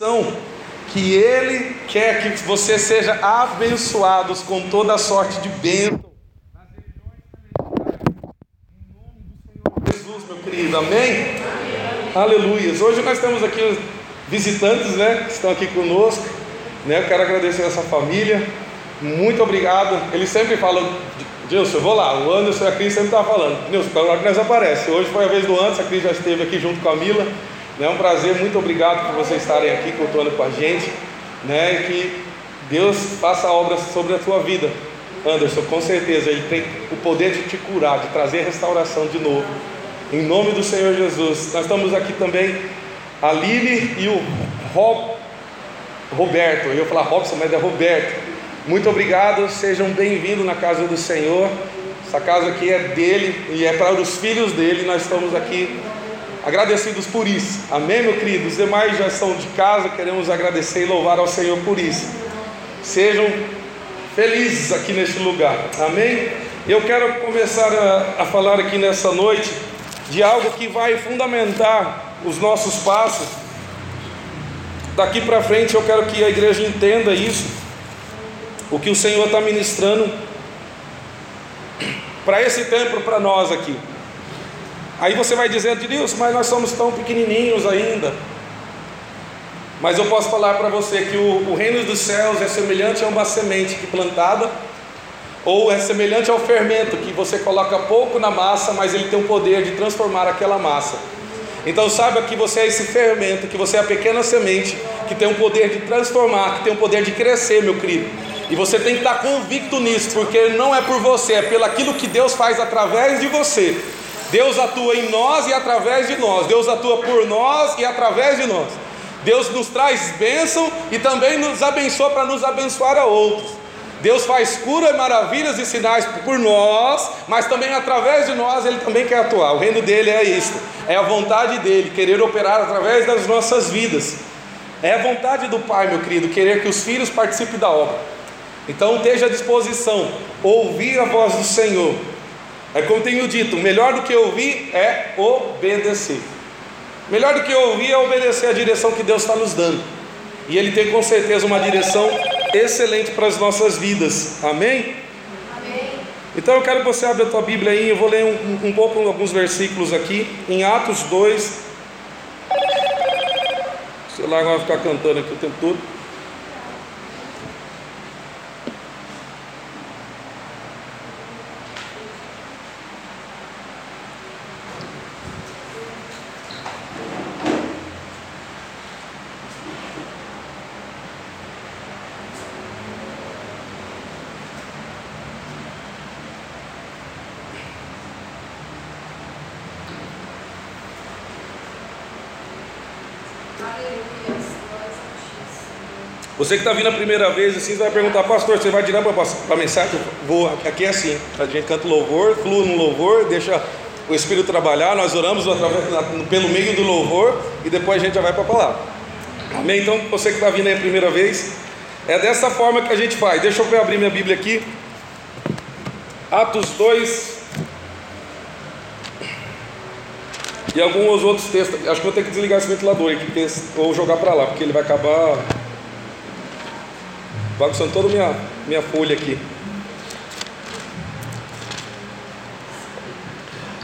Então, que Ele quer que você seja abençoados com toda a sorte de bênção. Jesus, meu querido, amém? amém? Aleluias. Hoje nós temos aqui os visitantes, né, que estão aqui conosco. Né, eu quero agradecer essa família. Muito obrigado. Eles sempre falam, Dilson, eu vou lá. O Anderson e a Cris sempre estavam falando. Nilson, para hora que nós aparece. Hoje foi a vez do Anderson, a Cris já esteve aqui junto com a Mila. É um prazer, muito obrigado por vocês estarem aqui contando com a gente. Né? Que Deus faça obras sobre a tua vida. Anderson, com certeza, Ele tem o poder de te curar, de trazer restauração de novo. Em nome do Senhor Jesus. Nós estamos aqui também, a Lili e o Rob, Roberto. Eu ia falar Robson, mas é Roberto. Muito obrigado, sejam bem-vindos na casa do Senhor. Essa casa aqui é dele e é para os filhos dele. Nós estamos aqui agradecidos por isso. Amém, meu querido? Os demais já estão de casa, queremos agradecer e louvar ao Senhor por isso. Sejam felizes aqui neste lugar. Amém? Eu quero começar a, a falar aqui nessa noite de algo que vai fundamentar os nossos passos. Daqui para frente eu quero que a igreja entenda isso, o que o Senhor está ministrando para esse tempo, para nós aqui. Aí você vai dizer, Deus, mas nós somos tão pequenininhos ainda. Mas eu posso falar para você que o, o, reino dos céus é semelhante a uma semente que plantada, ou é semelhante ao fermento que você coloca pouco na massa, mas ele tem o poder de transformar aquela massa. Então saiba que você é esse fermento, que você é a pequena semente que tem o poder de transformar, que tem o poder de crescer, meu querido. E você tem que estar convicto nisso, porque não é por você, é pelo aquilo que Deus faz através de você. Deus atua em nós e através de nós. Deus atua por nós e através de nós. Deus nos traz bênção e também nos abençoa para nos abençoar a outros. Deus faz cura, maravilhas e sinais por nós, mas também através de nós Ele também quer atuar. O reino dele é isto, é a vontade dele, querer operar através das nossas vidas. É a vontade do Pai, meu querido, querer que os filhos participem da obra. Então esteja à disposição, ouvir a voz do Senhor, é como tenho dito: melhor do que ouvir é obedecer. Melhor do que ouvir é obedecer a direção que Deus está nos dando. E Ele tem com certeza uma direção excelente para as nossas vidas. Amém? Amém. Então eu quero que você abra a tua Bíblia aí. Eu vou ler um, um pouco alguns versículos aqui. Em Atos 2. Sei lá, vai ficar cantando aqui o tempo todo. Você que está vindo a primeira vez, assim, você vai perguntar, pastor, você vai direto para a mensagem? Vou, aqui é assim, a gente canta louvor, flua no louvor, deixa o Espírito trabalhar, nós oramos pelo meio do louvor e depois a gente já vai para a palavra. Amém? Então, você que está vindo aí a primeira vez, é dessa forma que a gente faz. Deixa eu abrir minha Bíblia aqui. Atos 2. E alguns outros textos. Acho que vou ter que desligar esse ventilador aqui, ou jogar para lá, porque ele vai acabar bagunçando toda a minha, minha folha aqui.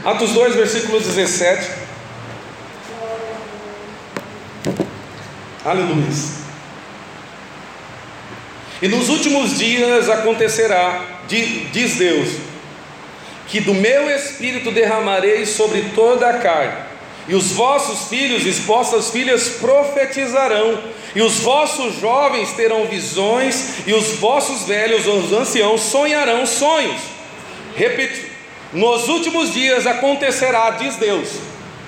Atos 2, versículo 17. Aleluia. E nos últimos dias acontecerá, diz Deus, que do meu espírito derramarei sobre toda a carne, e os vossos filhos e vossas filhas profetizarão, e os vossos jovens terão visões, e os vossos velhos, os anciãos, sonharão sonhos. Repito, nos últimos dias acontecerá, diz Deus,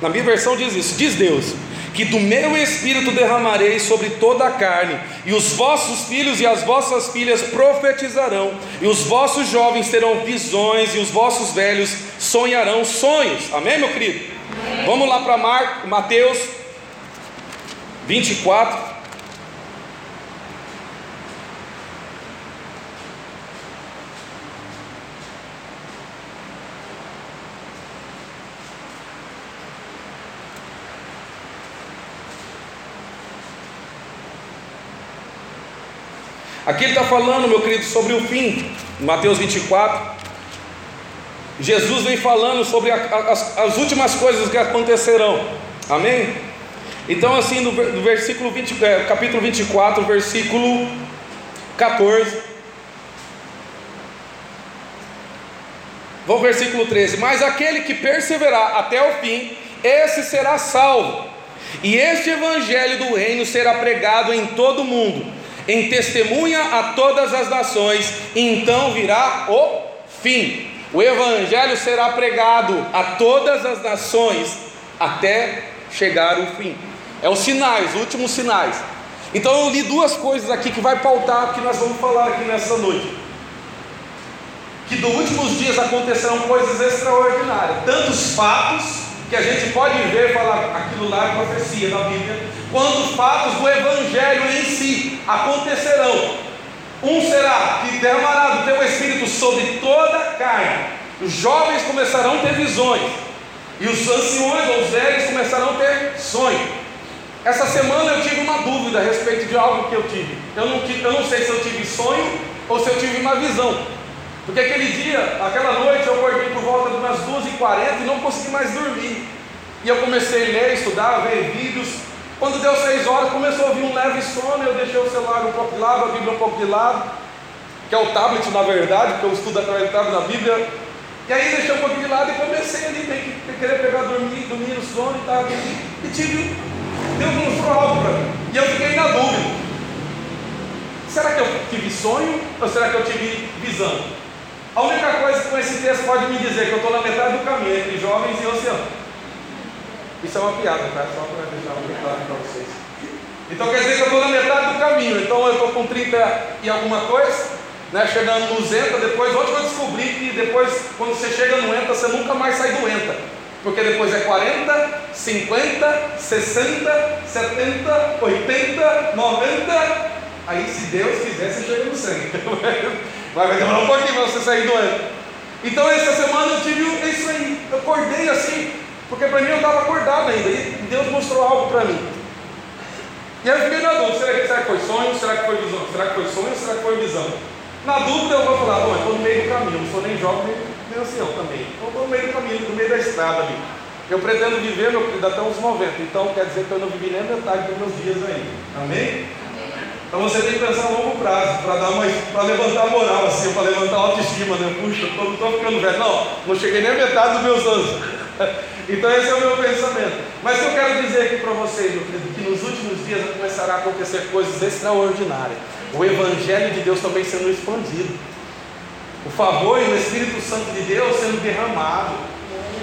na minha versão diz isso, diz Deus, que do meu espírito derramarei sobre toda a carne, e os vossos filhos e as vossas filhas profetizarão, e os vossos jovens terão visões, e os vossos velhos sonharão sonhos. Amém, meu querido? Amém. Vamos lá para Mateus 24. Aqui ele está falando, meu querido, sobre o fim, Mateus 24. Jesus vem falando sobre a, as, as, últimas coisas que acontecerão, amém? Então, assim, no, no versículo 20, é, capítulo 24, versículo 14. Vamos ao versículo 13: Mas aquele que perseverar até o fim, esse será salvo. E este evangelho do reino será pregado em todo o mundo, em testemunha a todas as nações, então virá o fim. O evangelho será pregado a todas as nações até chegar o fim. É os sinais, os últimos sinais. Então eu li duas coisas aqui que vai pautar o que nós vamos falar aqui nessa noite. Que dos últimos dias acontecerão coisas extraordinárias, tantos fatos que a gente pode ver falar aquilo lá é profecia da Bíblia, quando fatos do Evangelho em si acontecerão. Um será que derramará do teu Espírito sobre toda a carne. Os jovens começarão a ter visões, e os anciões ou os velhos começarão a ter sonhos. Essa semana eu tive uma dúvida a respeito de algo que eu tive. Eu não, eu não sei se eu tive sonho ou se eu tive uma visão. Porque aquele dia, aquela noite, eu acordei por volta de umas 2h40 e não consegui mais dormir. E eu comecei a ler, estudar, ver vídeos. Quando deu 6 horas, começou a vir um leve sono. Eu deixei o celular um pouco de lado, a Bíblia um pouco de lado, que é o tablet na verdade, porque eu estudo através do tablet da Bíblia. E aí deixei um pouquinho de lado e comecei ali meio que querer pegar dormir, dormir no sono e tal. E tive, Deus mostrou algo para mim. E eu fiquei na dúvida. Será que eu tive sonho ou será que eu tive visão? A única coisa que esse texto pode me dizer que eu estou na metade do caminho entre jovens e oceano. Isso é uma piada, tá? Só para deixar bem claro para vocês. Então quer dizer que eu estou na metade do caminho. Então eu estou com 30 e alguma coisa, né? Chegando no Zenta, depois, onde eu descobri que depois, quando você chega no ENTA, você nunca mais sai do ENTA. Porque depois é 40, 50, 60, 70, 80, 90. Aí se Deus quiser, você chega no 100. Vai demorar um pouquinho para você sair doendo. Então essa semana eu tive isso aí. Eu acordei assim, porque para mim eu estava acordado ainda. E Deus mostrou algo para mim. E aí eu fiquei na dúvida, será que, será que foi sonho? Será que foi visão? Será que foi sonho? Será que foi visão? Na dúvida eu vou falar, bom, eu estou no meio do caminho, não sou nem jovem nem ancião também. Eu estou no meio do caminho, no meio da estrada ali. Eu pretendo viver, meu querido, até uns 90. Então quer dizer que eu não vivi nem metade dos meus dias ainda. Amém? Então você tem que pensar a longo prazo, para dar uma, para levantar moral, assim, para levantar a autoestima, né? Puxa, eu estou ficando velho. Não, não cheguei nem a metade dos meus anos. Então esse é o meu pensamento. Mas eu quero dizer aqui para vocês, meu querido, que nos últimos dias começará a acontecer coisas extraordinárias. O Evangelho de Deus também sendo expandido. O favor e o Espírito Santo de Deus sendo derramado.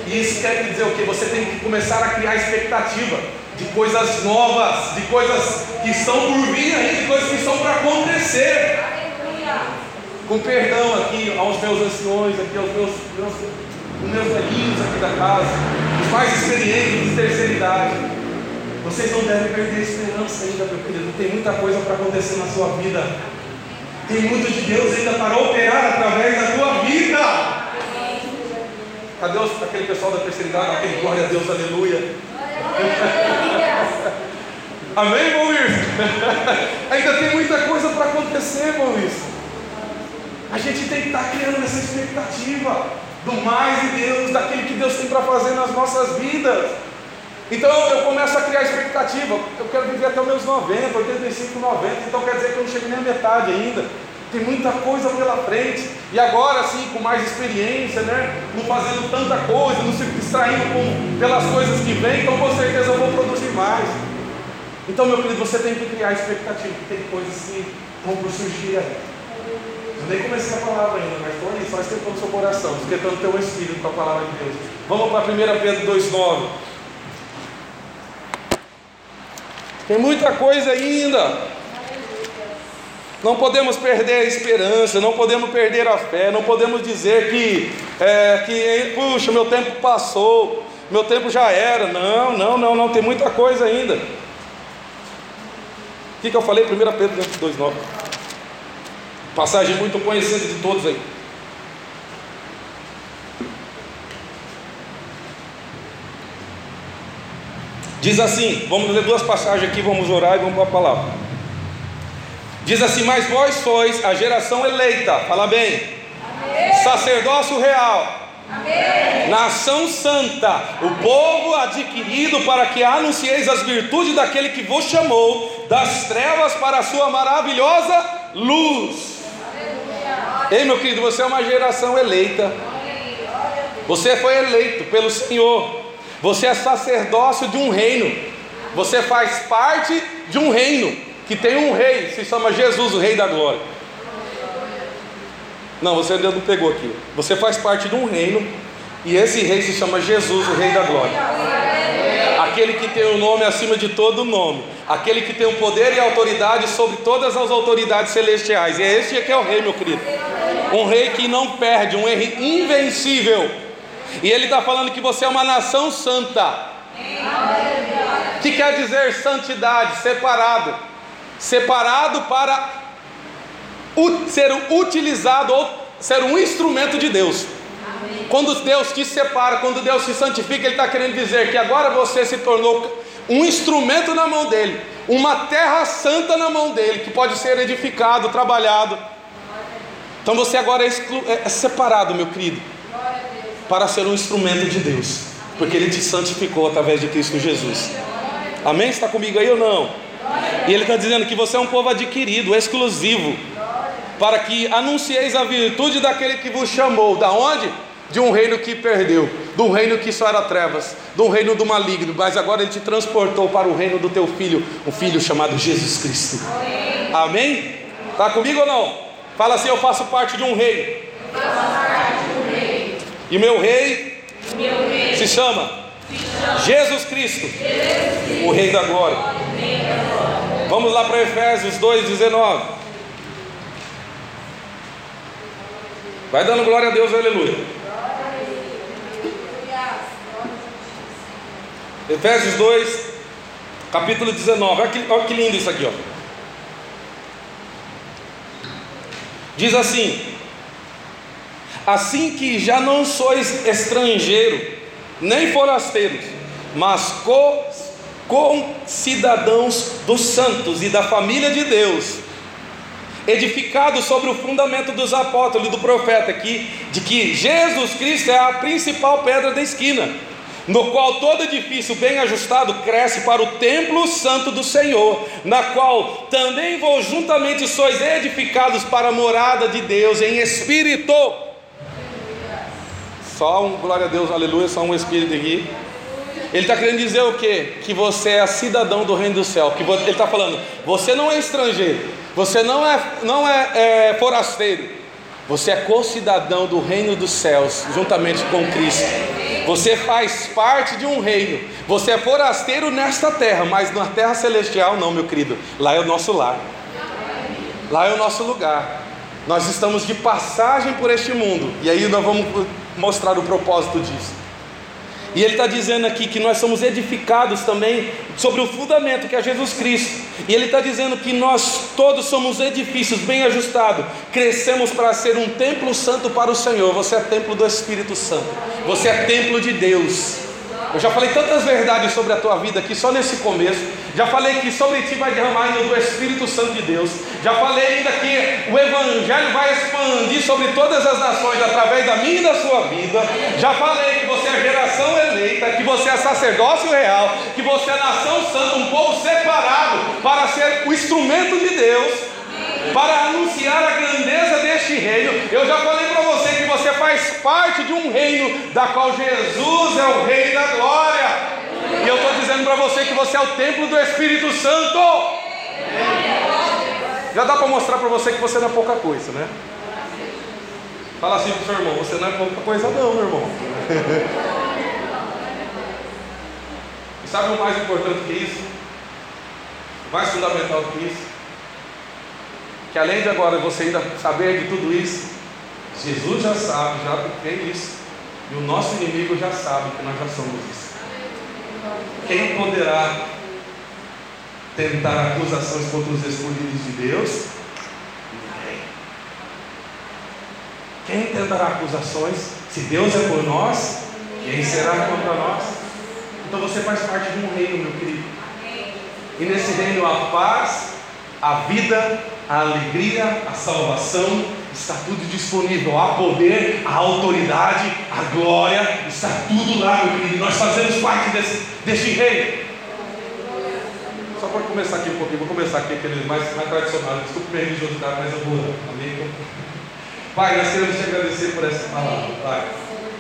E isso quer dizer o que? Você tem que começar a criar expectativa de coisas novas, de coisas que estão por vir ainda, de coisas que estão para acontecer. Com perdão aqui aos meus anciões, aqui aos meus, meus, meus velhinhos aqui da casa, os mais experientes de terceira idade. Vocês não devem perder a esperança ainda, meu querido. Tem muita coisa para acontecer na sua vida. Tem muito de Deus ainda para operar através da tua vida. Cadê aquele pessoal da terceira idade? Aquele glória a Deus, aleluia. Amém, Maurício? Ainda tem muita coisa para acontecer, Maurício. A gente tem que estar tá criando essa expectativa do mais de Deus, daquilo que Deus tem para fazer nas nossas vidas. Então eu começo a criar expectativa. Eu quero viver até os meus 90, 85, 90. Então quer dizer que eu não cheguei nem à metade ainda tem muita coisa pela frente, e agora assim, com mais experiência, né? não fazendo tanta coisa, não se distraindo com, pelas coisas que vêm, então com certeza eu vou produzir mais. Então, meu querido, você tem que criar expectativa, que tem coisas que vão surgir aí. Eu nem comecei a palavra ainda, mas estou ali, só esquentando seu coração, esquentando teu espírito com a palavra de Deus. Vamos para 1 Pedro 2,9. Tem muita coisa ainda. Não podemos perder a esperança, não podemos perder a fé, não podemos dizer que, é, que puxa, meu tempo passou, meu tempo já era. Não, não, não, não, tem muita coisa ainda. O que, que eu falei? 1 Pedro 2,9. Passagem muito conhecida de todos aí. Diz assim: vamos ler duas passagens aqui, vamos orar e vamos para a palavra. Diz assim: Mas vós sois a geração eleita, fala bem, Amém. sacerdócio real, Amém. nação santa, o povo adquirido para que anuncieis as virtudes daquele que vos chamou das trevas para a sua maravilhosa luz. Ei, meu querido, você é uma geração eleita. Você foi eleito pelo Senhor. Você é sacerdócio de um reino. Você faz parte de um reino que tem um rei, se chama Jesus, o Rei da Glória. Não, você ainda não pegou aqui. Você faz parte de um reino e esse rei se chama Jesus, o Rei da Glória. Aquele que tem o um nome acima de todo nome, aquele que tem o poder e autoridade sobre todas as autoridades celestiais. E é esse que é o rei, meu querido. Um rei que não perde, um rei invencível. E ele está falando que você é uma nação santa. Que quer dizer santidade? Separado. Separado para ser utilizado ou ser um instrumento de Deus. Quando Deus te separa, quando Deus se santifica, Ele está querendo dizer que agora você se tornou um instrumento na mão dele, uma terra santa na mão dele, que pode ser edificado, trabalhado. Então você agora é, exclu... é separado, meu querido, para ser um instrumento de Deus porque Ele te santificou através de Cristo Jesus. Amém? Está comigo aí ou não? E Ele está dizendo que você é um povo adquirido, exclusivo, para que anuncieis a virtude daquele que vos chamou. Da onde? De um reino que perdeu, de um reino que só era trevas, de um reino do maligno, mas agora Ele te transportou para o reino do teu filho, um filho chamado Jesus Cristo. Amém? Está comigo ou não? Fala assim: Eu faço parte de um reino. E meu rei se chama Jesus Cristo, o Rei da Glória. Vamos lá para Efésios 2,19. Vai dando glória a Deus, aleluia. Efésios 2, capítulo 19. Olha que, olha que lindo isso aqui, ó. Diz assim: Assim que já não sois estrangeiro, nem forasteiros, mas co-cidadãos dos santos e da família de Deus, edificados sobre o fundamento dos apóstolos e do profeta aqui, de que Jesus Cristo é a principal pedra da esquina, no qual todo edifício bem ajustado cresce para o templo santo do Senhor, na qual também vos juntamente sois edificados para a morada de Deus em espírito só um glória a Deus, aleluia, só um espírito aqui. Ele está querendo dizer o quê? Que você é cidadão do reino do céu. Que ele está falando, você não é estrangeiro, você não é, não é, é forasteiro, você é co-cidadão do reino dos céus, juntamente com Cristo. Você faz parte de um reino. Você é forasteiro nesta terra, mas na terra celestial não, meu querido. Lá é o nosso lar. Lá é o nosso lugar. Nós estamos de passagem por este mundo. E aí nós vamos mostrar o propósito disso. E ele está dizendo aqui que nós somos edificados também sobre o fundamento que é Jesus Cristo. E ele está dizendo que nós todos somos edifícios bem ajustados, crescemos para ser um templo santo para o Senhor. Você é templo do Espírito Santo, você é templo de Deus. Eu já falei tantas verdades sobre a tua vida aqui só nesse começo. Já falei que sobre ti vai derramar o Espírito Santo de Deus. Já falei ainda que o Evangelho vai expandir sobre todas as nações através da minha e da sua vida. Já falei que você é geração eleita, que você é sacerdócio real, que você é nação santa, um povo separado para ser o instrumento de Deus para anunciar a grandeza deste reino. Eu já falei para você que você faz parte de um reino da qual Jesus é o Rei da Glória. E eu estou dizendo para você que você é o templo do Espírito Santo. Já dá para mostrar para você que você não é pouca coisa, né? Fala assim para o seu irmão: você não é pouca coisa, não, meu irmão. e sabe o mais importante que isso? O mais fundamental que isso? que além de agora você ainda saber de tudo isso, Jesus já sabe, já tem isso, e o nosso inimigo já sabe que nós já somos isso. Quem poderá tentar acusações contra os escolhidos de Deus? Ninguém. Quem tentará acusações? Se Deus é por nós, quem será contra nós? Então você faz parte de um reino, meu querido. E nesse reino há paz, a vida, a alegria, a salvação, está tudo disponível. Há poder, a autoridade, a glória, está tudo lá, meu querido. Nós fazemos parte desse, deste reino. Só para começar aqui um pouquinho, vou começar aqui aqueles mais, mais tradicionais. Desculpe minha religiosidade, mas eu vou. Amém? Pai, nós queremos te agradecer por essa palavra, Pai.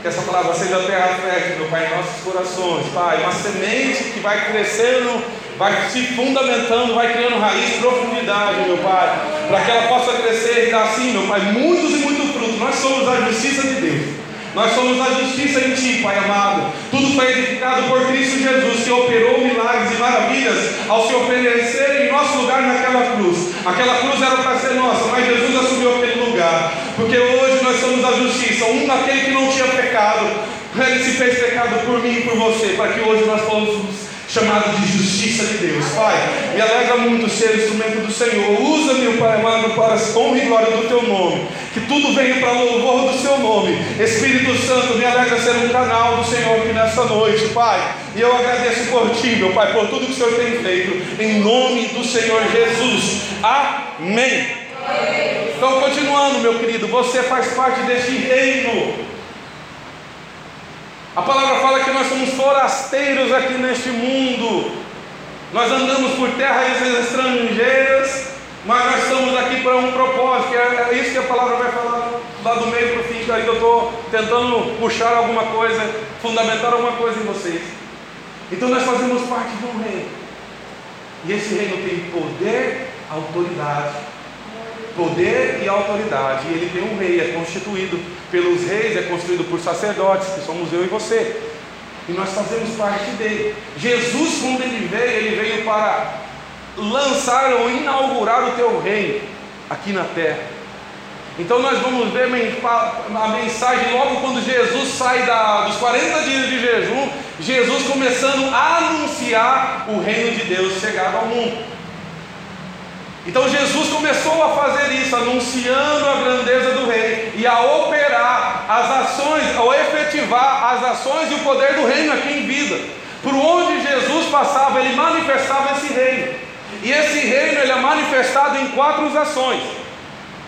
Que essa palavra seja terra fértil, meu Pai, em nossos corações, Pai. Uma semente que vai crescendo, vai se fundamentando, vai criando raiz, profundidade, meu Pai. Para que ela possa crescer e dar assim, meu Pai, muitos e muitos frutos. Nós somos a justiça de Deus. Nós somos a justiça em Ti, Pai amado. Tudo foi edificado por Cristo Jesus, que operou milagres e maravilhas ao se oferecer em nosso lugar naquela cruz. Aquela cruz era para ser nossa, mas Jesus assumiu aquele lugar. Porque hoje nós somos a justiça. Um daquele que não tinha pecado, ele se fez pecado por mim e por você, para que hoje nós fôssemos chamado de justiça de Deus. Pai, me alegra muito ser instrumento do Senhor. Usa-me, Pai amado, para a honra e glória do Teu nome. Que tudo venha para louvor do Seu nome. Espírito Santo, me alegra ser um canal do Senhor aqui nessa noite, Pai. E eu agradeço por Ti, meu Pai, por tudo que o Senhor tem feito. Em nome do Senhor Jesus. Amém. Então, continuando, meu querido, você faz parte deste reino. A palavra fala que nós somos forasteiros aqui neste mundo. Nós andamos por terras estrangeiras, mas nós estamos aqui para um propósito. É, é isso que a palavra vai falar lá do meio para o fim. Ainda eu estou tentando puxar alguma coisa, fundamentar alguma coisa em vocês. Então nós fazemos parte de um reino. E esse reino tem poder, autoridade poder e autoridade. E ele tem um rei, é constituído pelos reis, é constituído por sacerdotes, que somos eu e você. E nós fazemos parte dele. Jesus, quando ele veio, ele veio para lançar ou inaugurar o teu reino aqui na terra. Então nós vamos ver a mensagem logo quando Jesus sai da, dos 40 dias de jejum, Jesus começando a anunciar o reino de Deus chegado ao mundo. Então Jesus começou a fazer isso, anunciando a grandeza do rei e a operar as ações, a efetivar as ações e o poder do reino aqui em vida. Por onde Jesus passava, ele manifestava esse reino. E esse reino ele é manifestado em quatro ações.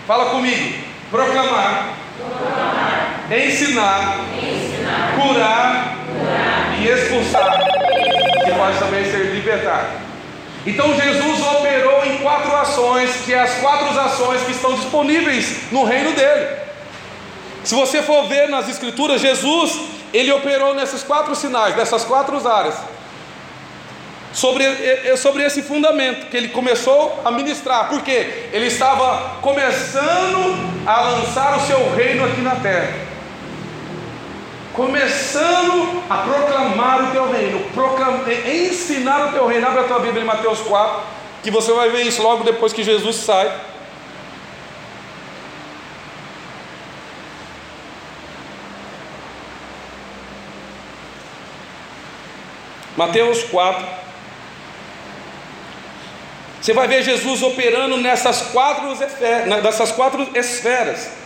Fala comigo: proclamar, proclamar ensinar, ensinar, curar, curar e expulsar, que pode também ser libertar. Então Jesus operou em quatro ações, que é as quatro ações que estão disponíveis no reino dele. Se você for ver nas escrituras, Jesus, ele operou nesses quatro sinais, nessas quatro áreas. Sobre, sobre esse fundamento que ele começou a ministrar, porque ele estava começando a lançar o seu reino aqui na terra começando a proclamar o teu reino, proclamar, ensinar o teu reino. Abre a tua Bíblia em Mateus 4, que você vai ver isso logo depois que Jesus sai. Mateus 4. Você vai ver Jesus operando nessas quatro, nessas quatro esferas.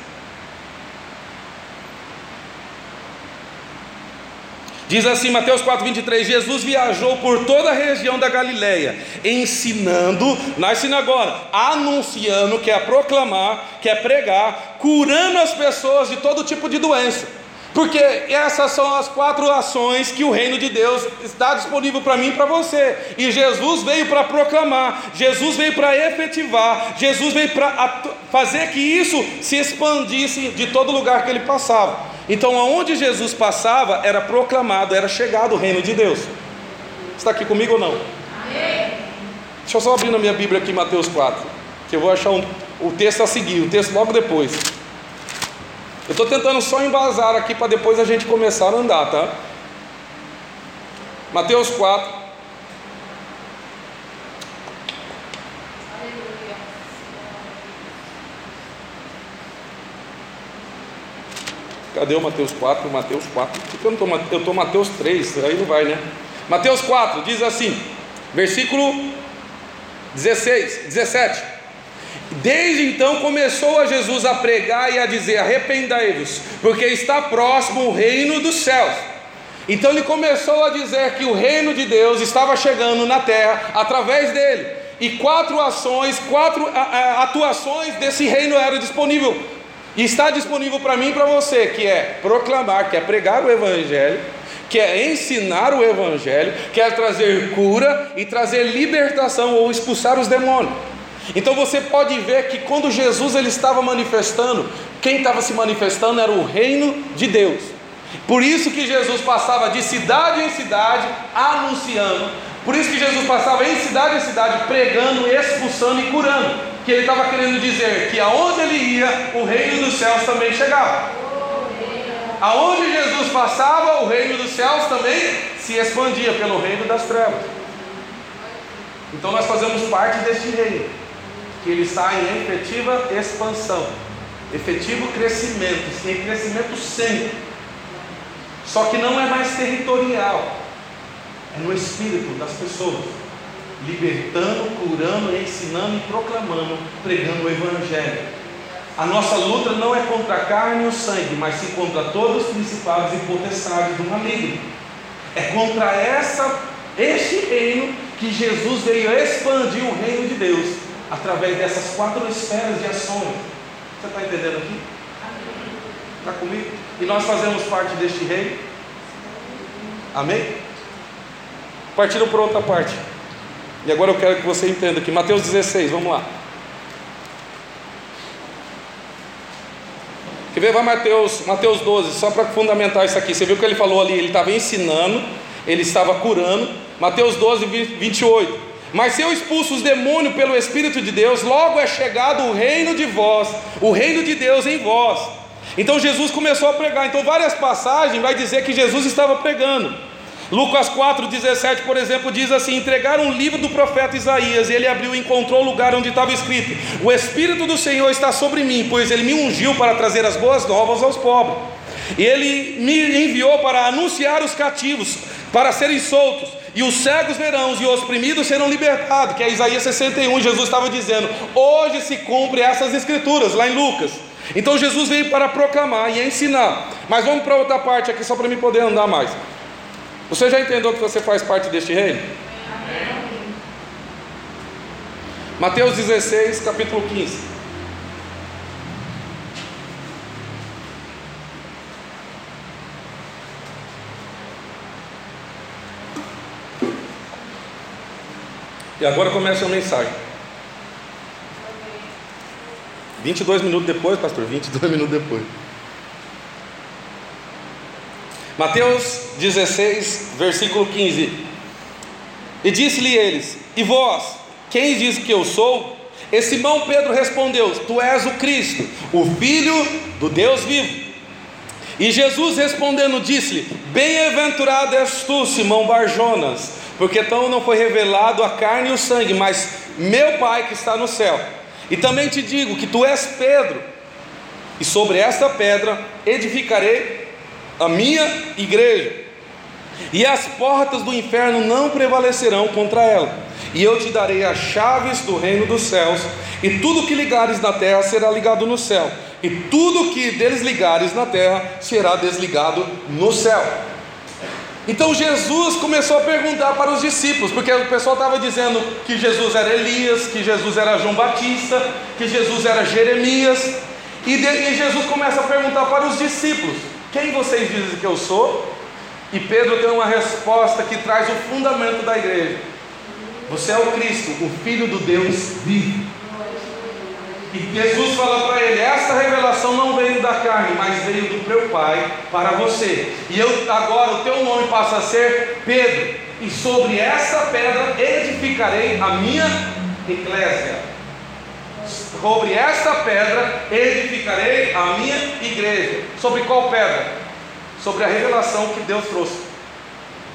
Diz assim Mateus 4,23: Jesus viajou por toda a região da Galileia, ensinando nas sinagogas, anunciando, que é proclamar, que é pregar, curando as pessoas de todo tipo de doença. Porque essas são as quatro ações que o reino de Deus está disponível para mim e para você. E Jesus veio para proclamar, Jesus veio para efetivar, Jesus veio para fazer que isso se expandisse de todo lugar que ele passava. Então, aonde Jesus passava, era proclamado, era chegado o reino de Deus. Está aqui comigo ou não? Amém. Deixa eu só abrir na minha Bíblia aqui, Mateus 4, que eu vou achar um, o texto a seguir, o texto logo depois. Eu estou tentando só embasar aqui para depois a gente começar a andar, tá? Mateus 4, Cadê o Mateus 4? Mateus 4. Por que eu não estou? Eu estou Mateus 3, aí não vai, né? Mateus 4 diz assim, versículo 16, 17. Desde então começou a Jesus a pregar e a dizer: Arrependai-vos, porque está próximo o reino dos céus. Então ele começou a dizer que o reino de Deus estava chegando na terra através dele. e quatro ações, quatro atuações desse reino eram disponível. E está disponível para mim e para você, que é proclamar, que é pregar o Evangelho, que é ensinar o Evangelho, que é trazer cura e trazer libertação ou expulsar os demônios. Então você pode ver que quando Jesus ele estava manifestando, quem estava se manifestando era o reino de Deus. Por isso que Jesus passava de cidade em cidade anunciando. Por isso que Jesus passava em cidade em cidade pregando, expulsando e curando. Que ele estava querendo dizer que aonde ele ia, o reino dos céus também chegava. Aonde Jesus passava, o reino dos céus também se expandia pelo reino das trevas. Então nós fazemos parte deste reino, que ele está em efetiva expansão, efetivo crescimento, em crescimento sempre. Só que não é mais territorial, é no espírito das pessoas, libertando, curando, ensinando e proclamando, pregando o Evangelho. A nossa luta não é contra a carne e o sangue, mas sim contra todos os principados e potestades do maligno. É contra essa, este reino que Jesus veio expandir o reino de Deus através dessas quatro esferas de ações. Você está entendendo aqui? Está comigo? E nós fazemos parte deste reino. Amém? Partindo por outra parte. E agora eu quero que você entenda aqui. Mateus 16, vamos lá. Quer ver? Vai Mateus, Mateus 12, só para fundamentar isso aqui. Você viu que ele falou ali? Ele estava ensinando, ele estava curando. Mateus 12, 28. Mas se eu expulso os demônios pelo Espírito de Deus, logo é chegado o reino de vós, o reino de Deus em vós. Então Jesus começou a pregar. Então, várias passagens vai dizer que Jesus estava pregando. Lucas 4,17, por exemplo, diz assim: entregaram um livro do profeta Isaías, e ele abriu e encontrou o lugar onde estava escrito: O Espírito do Senhor está sobre mim, pois ele me ungiu para trazer as boas novas aos pobres. E ele me enviou para anunciar os cativos, para serem soltos, e os cegos verão, e os oprimidos serão libertados, que é Isaías 61, Jesus estava dizendo: hoje se cumpre essas escrituras, lá em Lucas. Então Jesus veio para proclamar e ensinar. Mas vamos para outra parte aqui, só para mim poder andar mais. Você já entendeu que você faz parte deste reino? Mateus 16, capítulo 15. E agora começa a mensagem. 22 minutos depois, pastor, 22 minutos depois. Mateus 16, versículo 15. E disse-lhe eles: E vós, quem diz que eu sou? E Simão Pedro respondeu: Tu és o Cristo, o Filho do Deus vivo. E Jesus respondendo disse-lhe: Bem-aventurado és tu, Simão Barjonas, porque tão não foi revelado a carne e o sangue, mas meu Pai que está no céu. E também te digo que tu és Pedro, e sobre esta pedra edificarei a minha igreja, e as portas do inferno não prevalecerão contra ela. E eu te darei as chaves do reino dos céus, e tudo que ligares na terra será ligado no céu, e tudo que desligares na terra será desligado no céu. Então Jesus começou a perguntar para os discípulos, porque o pessoal estava dizendo que Jesus era Elias, que Jesus era João Batista, que Jesus era Jeremias, e, de, e Jesus começa a perguntar para os discípulos: quem vocês dizem que eu sou? E Pedro tem uma resposta que traz o fundamento da igreja. Você é o Cristo, o Filho do Deus vivo. E Jesus fala para ele: Esta revelação não veio da carne, mas veio do meu Pai para você. E eu agora o teu nome passa a ser Pedro. E sobre esta pedra edificarei a minha eclésia sobre esta pedra edificarei a minha igreja. Sobre qual pedra? Sobre a revelação que Deus trouxe.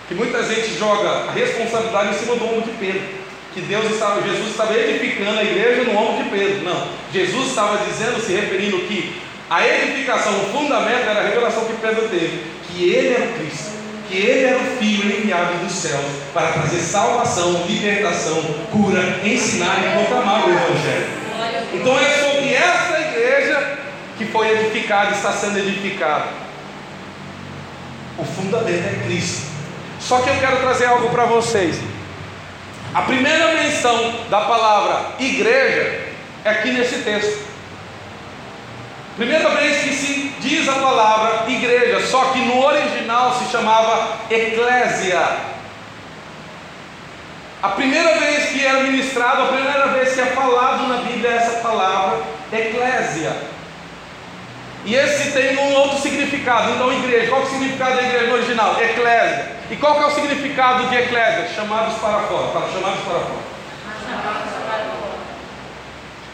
Que muita gente joga a responsabilidade em cima do ombro de Pedro. Que Deus estava, Jesus estava edificando a igreja no ombro de Pedro. Não. Jesus estava dizendo, se referindo que a edificação, o fundamento era a revelação que Pedro teve, que ele era o Cristo, que ele era o Filho enviado dos céus para trazer salvação, libertação, cura, ensinar e proclamar o Evangelho. Então é sobre essa igreja que foi edificada, está sendo edificada. O fundamento é Cristo. Só que eu quero trazer algo para vocês. A primeira menção da palavra igreja é aqui nesse texto. Primeira vez que se diz a palavra igreja, só que no original se chamava eclésia. A primeira vez que é ministrado, a primeira vez que é falado na Bíblia essa palavra, eclésia. E esse tem um outro significado. Então, igreja, qual é o significado da igreja original? Eclésia. E qual é o significado de eclésia? Chamados para fora. Chamados para fora.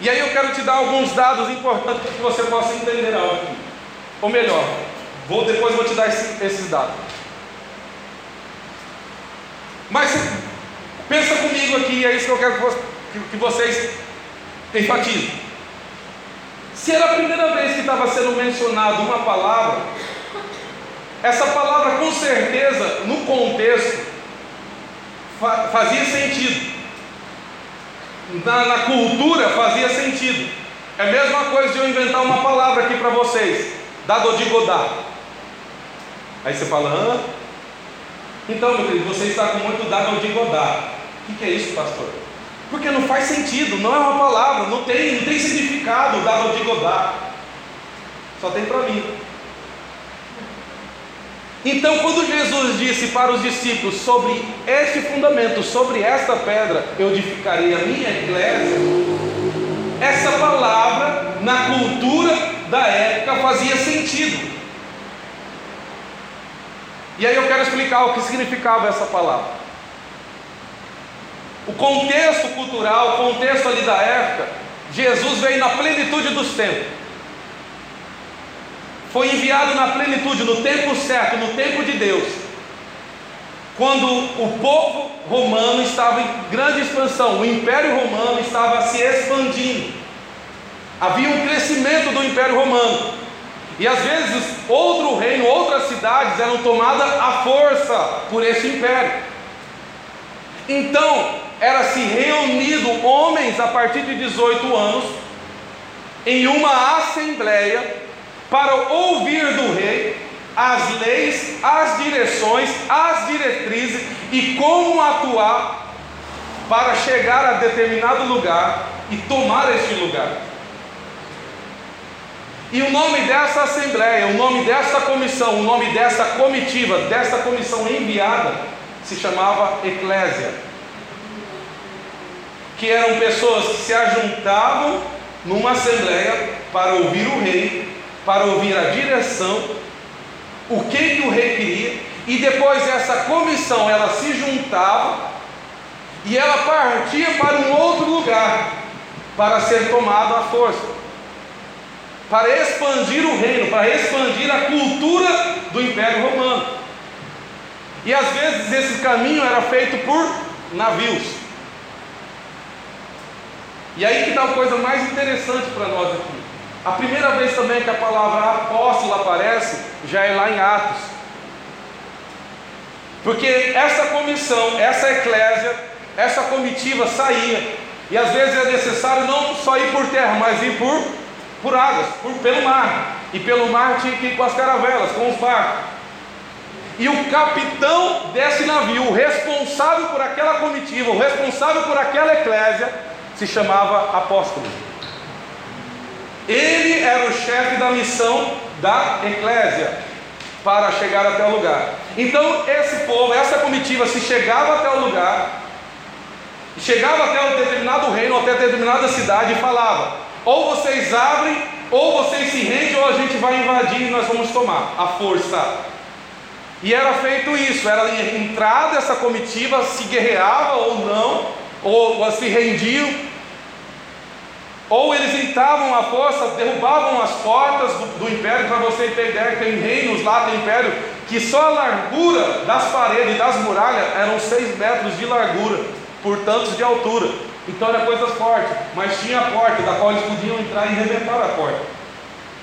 E aí eu quero te dar alguns dados importantes para que você possa entender algo aqui. Ou melhor, vou, depois vou te dar esse, esses dados. Mas pensa comigo aqui, é isso que eu quero que vocês enfatizem. Se era a primeira vez que estava sendo mencionada uma palavra, essa palavra com certeza, no contexto, fazia sentido. Na, na, cultura fazia sentido. É a mesma coisa de eu inventar uma palavra aqui para vocês, dado de Godard. Aí você fala, hã? Então, meu querido, você está com muito dado de Godard. O que é isso, pastor? Porque não faz sentido, não é uma palavra, não tem, não tem significado dado de Godard. Só tem para mim. Então, quando Jesus disse para os discípulos sobre este fundamento, sobre esta pedra, eu edificarei a minha igreja, essa palavra, na cultura da época, fazia sentido. E aí eu quero explicar o que significava essa palavra. O contexto cultural, o contexto ali da época, Jesus veio na plenitude dos tempos. Foi enviado na plenitude, no tempo certo, no tempo de Deus. Quando o povo romano estava em grande expansão, o Império Romano estava se expandindo. Havia um crescimento do Império Romano. E às vezes outro reino, outras cidades eram tomadas à força por esse império. Então, era se reunido homens a partir de 18 anos em uma assembleia para ouvir do rei as leis, as direções, as diretrizes e como atuar para chegar a determinado lugar e tomar este lugar. E o nome dessa assembleia, o nome dessa comissão, o nome dessa comitiva, dessa comissão enviada, se chamava Eclésia. Que eram pessoas que se ajuntavam numa assembleia para ouvir o rei, para ouvir a direção, o que, que o rei queria, e depois essa comissão ela se juntava e ela partia para um outro lugar para ser tomada à força para expandir o reino, para expandir a cultura do Império Romano. E às vezes esse caminho era feito por navios. E aí que está a coisa mais interessante para nós aqui. A primeira vez também que a palavra apóstolo aparece, já é lá em Atos. Porque essa comissão, essa eclésia, essa comitiva saía. E às vezes é necessário não só ir por terra, mas ir por por águas, por, pelo mar. E pelo mar tinha que ir com as caravelas, com os barcos. E o capitão desse navio, o responsável por aquela comitiva, o responsável por aquela eclésia, se chamava apóstolo. Ele era o chefe da missão da eclésia para chegar até o lugar. Então, esse povo, essa comitiva, se chegava até o lugar, chegava até um determinado reino, até determinada cidade e falava: ou vocês abrem, ou vocês se rendem, ou a gente vai invadir e nós vamos tomar a força. E era feito isso, era entrada essa comitiva, se guerreava ou não, ou, ou se rendiam, ou eles entravam à força, derrubavam as portas do, do império, para você ter ideia, tem reinos lá, tem império, que só a largura das paredes e das muralhas eram seis metros de largura, por tantos de altura. Então era coisas fortes, mas tinha a porta da qual eles podiam entrar e rebentar a porta.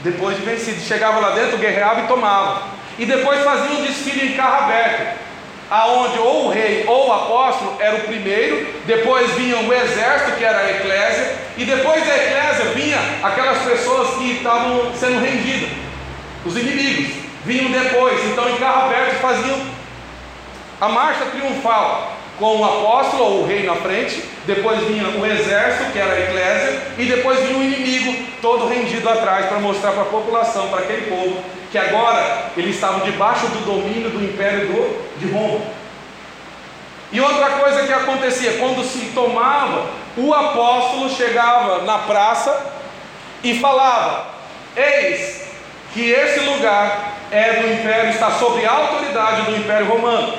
Depois de vencido, chegava lá dentro, guerreava e tomava. E depois fazia um desfile em carro aberto, aonde ou o rei ou o apóstolo era o primeiro, depois vinha o exército, que era a eclésia, e depois da eclésia vinha aquelas pessoas que estavam sendo rendidas, os inimigos, vinham depois, então em carro aberto faziam a marcha triunfal. Com o apóstolo ou o rei na frente, depois vinha o exército, que era a eclésia, e depois vinha o inimigo, todo rendido atrás, para mostrar para a população, para aquele povo, que agora eles estavam debaixo do domínio do império do, de Roma. E outra coisa que acontecia, quando se tomava, o apóstolo chegava na praça e falava: Eis que esse lugar é do império, está sob a autoridade do império romano.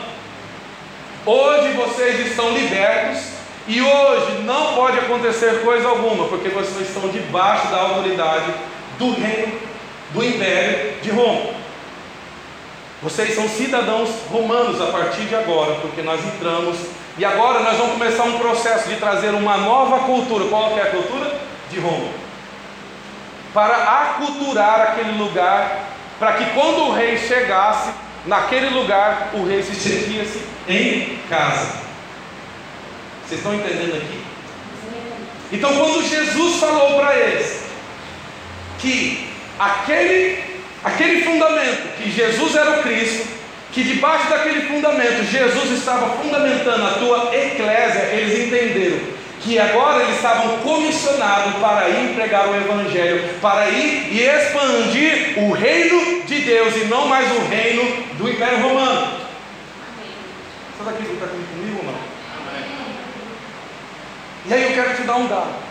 Hoje vocês estão libertos e hoje não pode acontecer coisa alguma, porque vocês estão debaixo da autoridade do reino do império de Roma. Vocês são cidadãos romanos a partir de agora, porque nós entramos e agora nós vamos começar um processo de trazer uma nova cultura. Qual é a cultura? De Roma. Para aculturar aquele lugar, para que quando o rei chegasse naquele lugar, o rei se sentia-se em casa. Vocês estão entendendo aqui? Então, quando Jesus falou para eles que aquele aquele fundamento, que Jesus era o Cristo, que debaixo daquele fundamento Jesus estava fundamentando a tua eclésia, eles entenderam que agora eles estavam comissionados para ir pregar o Evangelho, para ir e expandir o reino de Deus e não mais o reino do Império Romano. Você está aqui, está comigo ou não? E aí eu quero te dar um dado.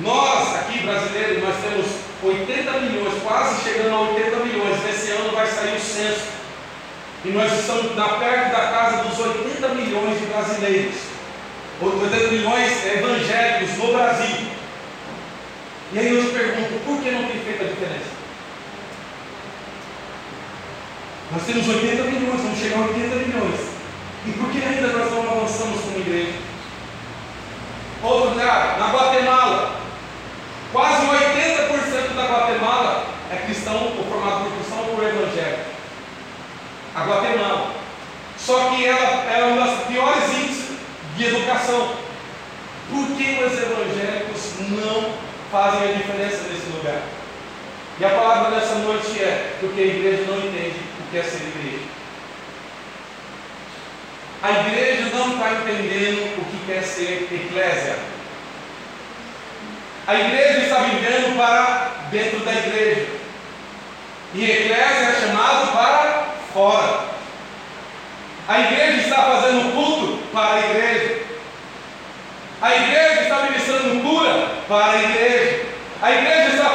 Nós, aqui brasileiros, nós temos 80 milhões, quase chegando a 80 milhões. Nesse ano vai sair o censo. E nós estamos na perto da casa dos 80 milhões de brasileiros. 80 milhões evangélicos no Brasil. E aí eu te pergunto, por que não tem feito a diferença? Nós temos 80 milhões, vamos chegar a 80 milhões. E por que ainda nós não avançamos como igreja? Outro lugar, na Guatemala, Quase 80% da Guatemala é cristão, ou formado por cristão ou por evangélico. A Guatemala. Só que ela, ela é um dos piores índices de educação. Por que os evangélicos não fazem a diferença nesse lugar? E a palavra dessa noite é: porque a igreja não entende o que é ser igreja. A igreja não está entendendo o que quer ser eclésia. A igreja está vivendo para dentro da igreja. E eclésia é chamado para fora. A igreja está fazendo culto para a igreja. A igreja está ministrando cura para a igreja. A igreja está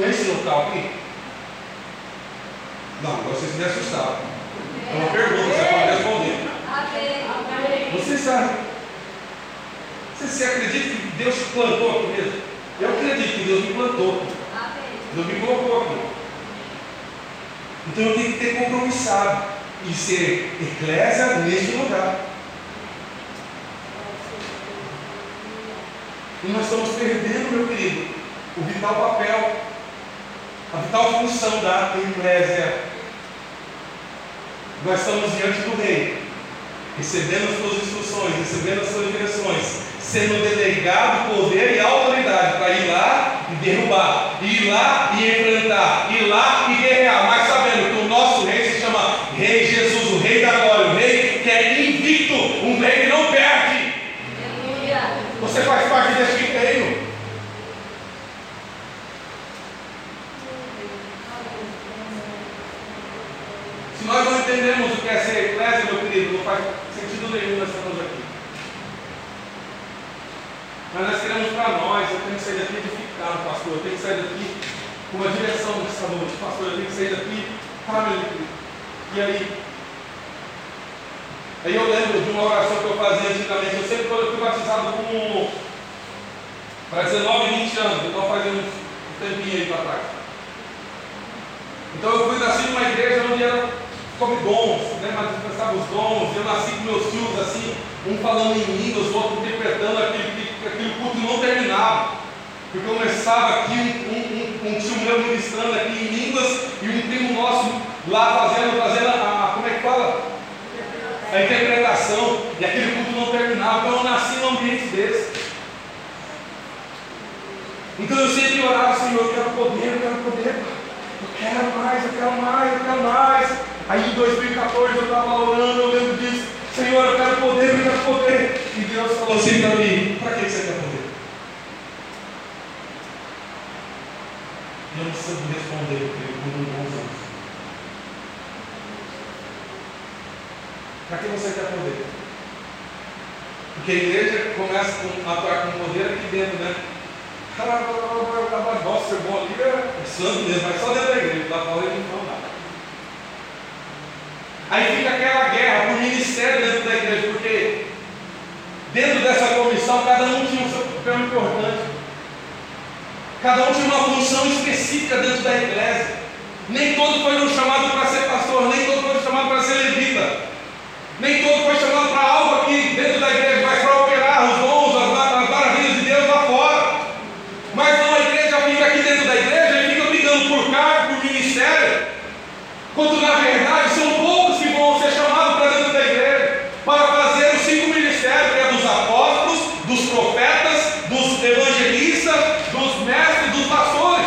com esse local aqui? Não, vocês me assustaram. É uma pergunta, você pode responder. Você sabe? Você, você acredita que Deus plantou aqui mesmo? Eu acredito que Deus me plantou. Deus me colocou aqui. Então eu tenho que ter compromissado e ser eclésia neste lugar. E nós estamos perdendo, meu querido, o vital papel, a vital função da eclésia. Nós estamos diante do rei, recebendo as suas instruções, recebendo as suas direções, sendo delegado poder e autoridade para ir lá e derrubar, ir lá e enfrentar, ir lá e guerrear, mas sabendo que o nosso rei se chama Rei Jesus, o Rei da Glória, o Rei que é invicto, um Rei que não perde. Você faz parte deste reino. Se nós não entendemos o que é ser eclésia, meu querido, não faz sentido nenhum nós estamos aqui. Mas nós queremos para nós, eu tenho que sair daqui edificado, pastor, eu tenho que sair daqui com uma direção nessa noite, pastor, eu tenho que sair daqui para meu E aí? Aí eu lembro de uma oração que eu fazia antigamente, eu sempre quando eu fui batizado com para 19, 20 anos, então faz um tempinho aí para trás. Então eu fui nasci numa igreja onde era sobre dons, né? mas eu pensava os dons, eu nasci com meus filhos assim, um falando em línguas, o outro interpretando aquele, aquele culto não terminava. Porque começava aqui um, um, um, um tio meu ministrando aqui em línguas e um primo nosso lá fazendo, fazendo a, a como é que fala? A interpretação, e aquele culto não terminava. Então eu nasci num ambiente desse. Então eu sempre orava, Senhor, eu quero poder, eu quero poder, eu quero mais, eu quero mais, eu quero mais. Aí em 2014 eu estava orando, eu lembro disso. Senhor, eu quero poder, eu quero poder. E Deus falou assim para mim: para que você quer poder? E eu não preciso responder, eu bons anos. Para que você quer poder? Porque a igreja começa a atuar com poder aqui dentro, né? Nossa, irmão ali é santo mesmo, mas só dentro da igreja, lá fora ele não fala. Aí fica aquela guerra por ministério dentro da igreja, porque dentro dessa comissão cada um tinha o seu papel importante. Cada um tinha uma função específica dentro da igreja. Nem todo foi chamado para ser pastor, nem todo foi chamado para ser levita. Nem todo foi chamado para algo aqui dentro da igreja, mas para operar os dons, as, as maravilhas de Deus lá fora. Mas não, a igreja fica aqui dentro da igreja e fica brigando por cargo, por ministério, quando na verdade são poucos vão ser chamados para dentro da igreja para fazer os cinco ministérios, que é dos apóstolos, dos profetas, dos evangelistas, dos mestres, dos pastores.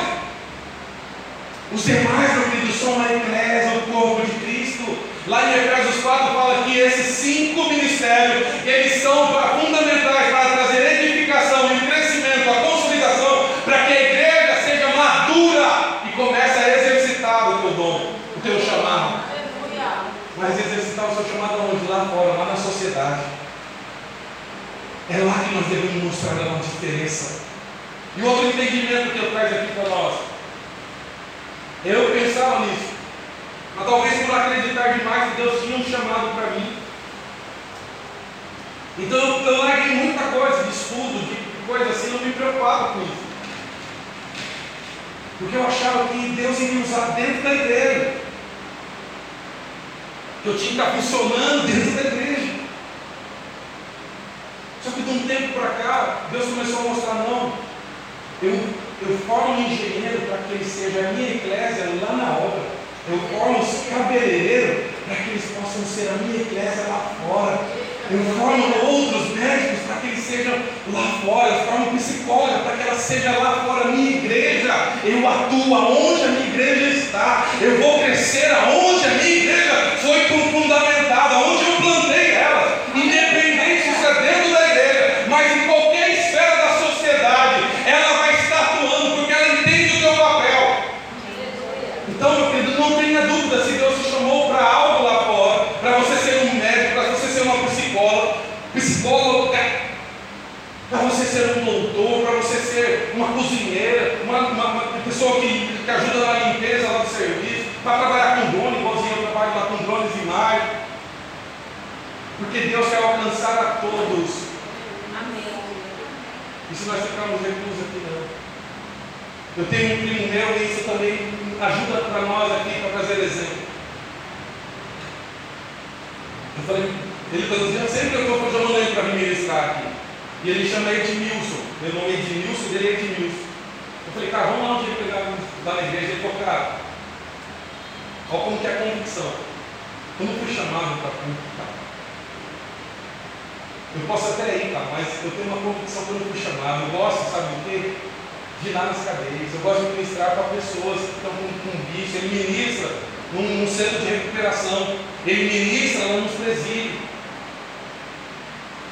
Os demais, meu querido, são a igreja, o corpo de Cristo. Lá em Efésios 4 fala que esses cinco ministérios, eles são fundamentais para trazer edificação e crescimento, a consolidação, para que a igreja seja madura e comece a exercitar o teu dom, o teu chamado mas exercitar o seu chamado aonde? Lá fora, lá na sociedade. É lá que nós devemos mostrar a nossa diferença. E outro entendimento que eu trago aqui para nós. Eu pensava nisso. Mas talvez por acreditar demais que Deus tinha um chamado para mim. Então eu, eu larguei muita coisa de estudo, de coisa assim, não me preocupava com isso. Porque eu achava que Deus ia me usar dentro da igreja que eu tinha que estar funcionando dentro da igreja. Só que de um tempo para cá, Deus começou a mostrar, não, eu, eu formo um engenheiro para que ele seja a minha eclésia lá na obra. Eu formo um cabeleireiro para que eles possam ser a minha eclésia lá fora. Eu formo outros médicos para que eles sejam lá fora. Eu formo psicóloga para que ela seja lá fora. Minha igreja, eu atuo aonde a minha igreja está. Eu vou crescer aonde a minha igreja foi fundamentada, aonde eu plantei ela. Independente se isso é dentro da igreja, mas em qualquer esfera da sociedade, ela vai estar atuando porque ela entende o seu papel. Então, meu querido, não tenha dúvida se Deus te chamou para algo lá fora, para você ser um médico, para você ser uma psicóloga, psicóloga, para você ser um doutor, para você ser uma cozinheira, uma, uma, uma pessoa que, que, ajuda na limpeza lá do serviço, para trabalhar com drone, igualzinho eu trabalho lá com drones de imagem. Porque Deus quer alcançar a todos. Amém. E se nós ficarmos reclusos aqui, não. Eu tenho um primo meu e isso também ajuda para nós aqui, para trazer exemplo. Eu falei, ele está dizendo, sempre que eu estou chamando ele para me ministrar aqui. E ele chama Edmilson. Meu nome é Edmilson, dele é Edmilson. Eu falei, cara, vamos lá onde ele pegar lá na igreja. Ele falou, cara, olha como que é a convicção. Eu não fui chamado para convictar. Eu posso até ir, cara, mas eu tenho uma convicção que eu fui chamado. Eu gosto, sabe do quê? Lá nas cadeias. Eu gosto de ministrar para pessoas que estão com, com bicho. Ele ministra num, num centro de recuperação. Ele ministra lá nos presídios.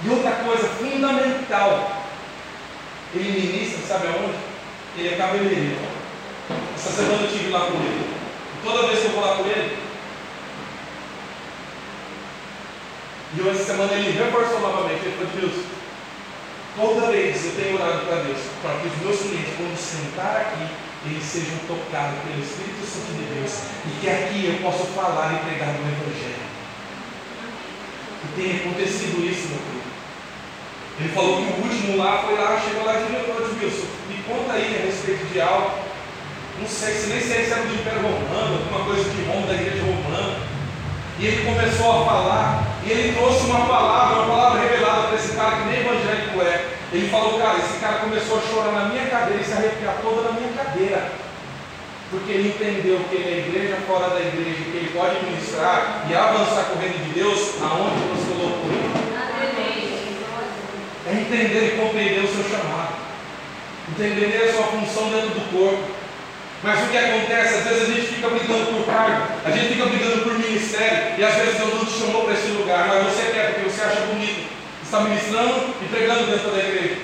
E outra coisa fundamental, ele ministra, sabe aonde? Ele é cabeleireiro. Essa semana eu estive lá com ele. Toda vez que eu lá com ele, e essa semana ele reforçou novamente, ele falou, Deus, toda vez eu tenho orado para Deus, para que os meus clientes, quando sentar aqui, eles sejam tocados pelo Espírito Santo de Deus, e que aqui eu possa falar e pregar no Evangelho. E tem acontecido isso, meu filho. Ele falou que o último lá foi lá, chegou lá e falou, Wilson, me conta aí a respeito de algo. Não sei, se nem sei se era do Império Romano, alguma coisa de Roma, da igreja romana. E ele começou a falar, e ele trouxe uma palavra, uma palavra revelada para esse cara que nem evangélico é. Ele falou, cara, esse cara começou a chorar na minha cadeira e se arrepiar toda na minha cadeira. Porque ele entendeu que ele é igreja fora da igreja, que ele pode ministrar e avançar com o reino de Deus aonde Deus colocou ele. É entender e compreender o seu chamado. Entender a sua função dentro do corpo. Mas o que acontece? Às vezes a gente fica brigando por cargo, a gente fica brigando por ministério, e às vezes Deus não te chamou para esse lugar, mas você quer porque você acha bonito. Está ministrando e pregando dentro da igreja.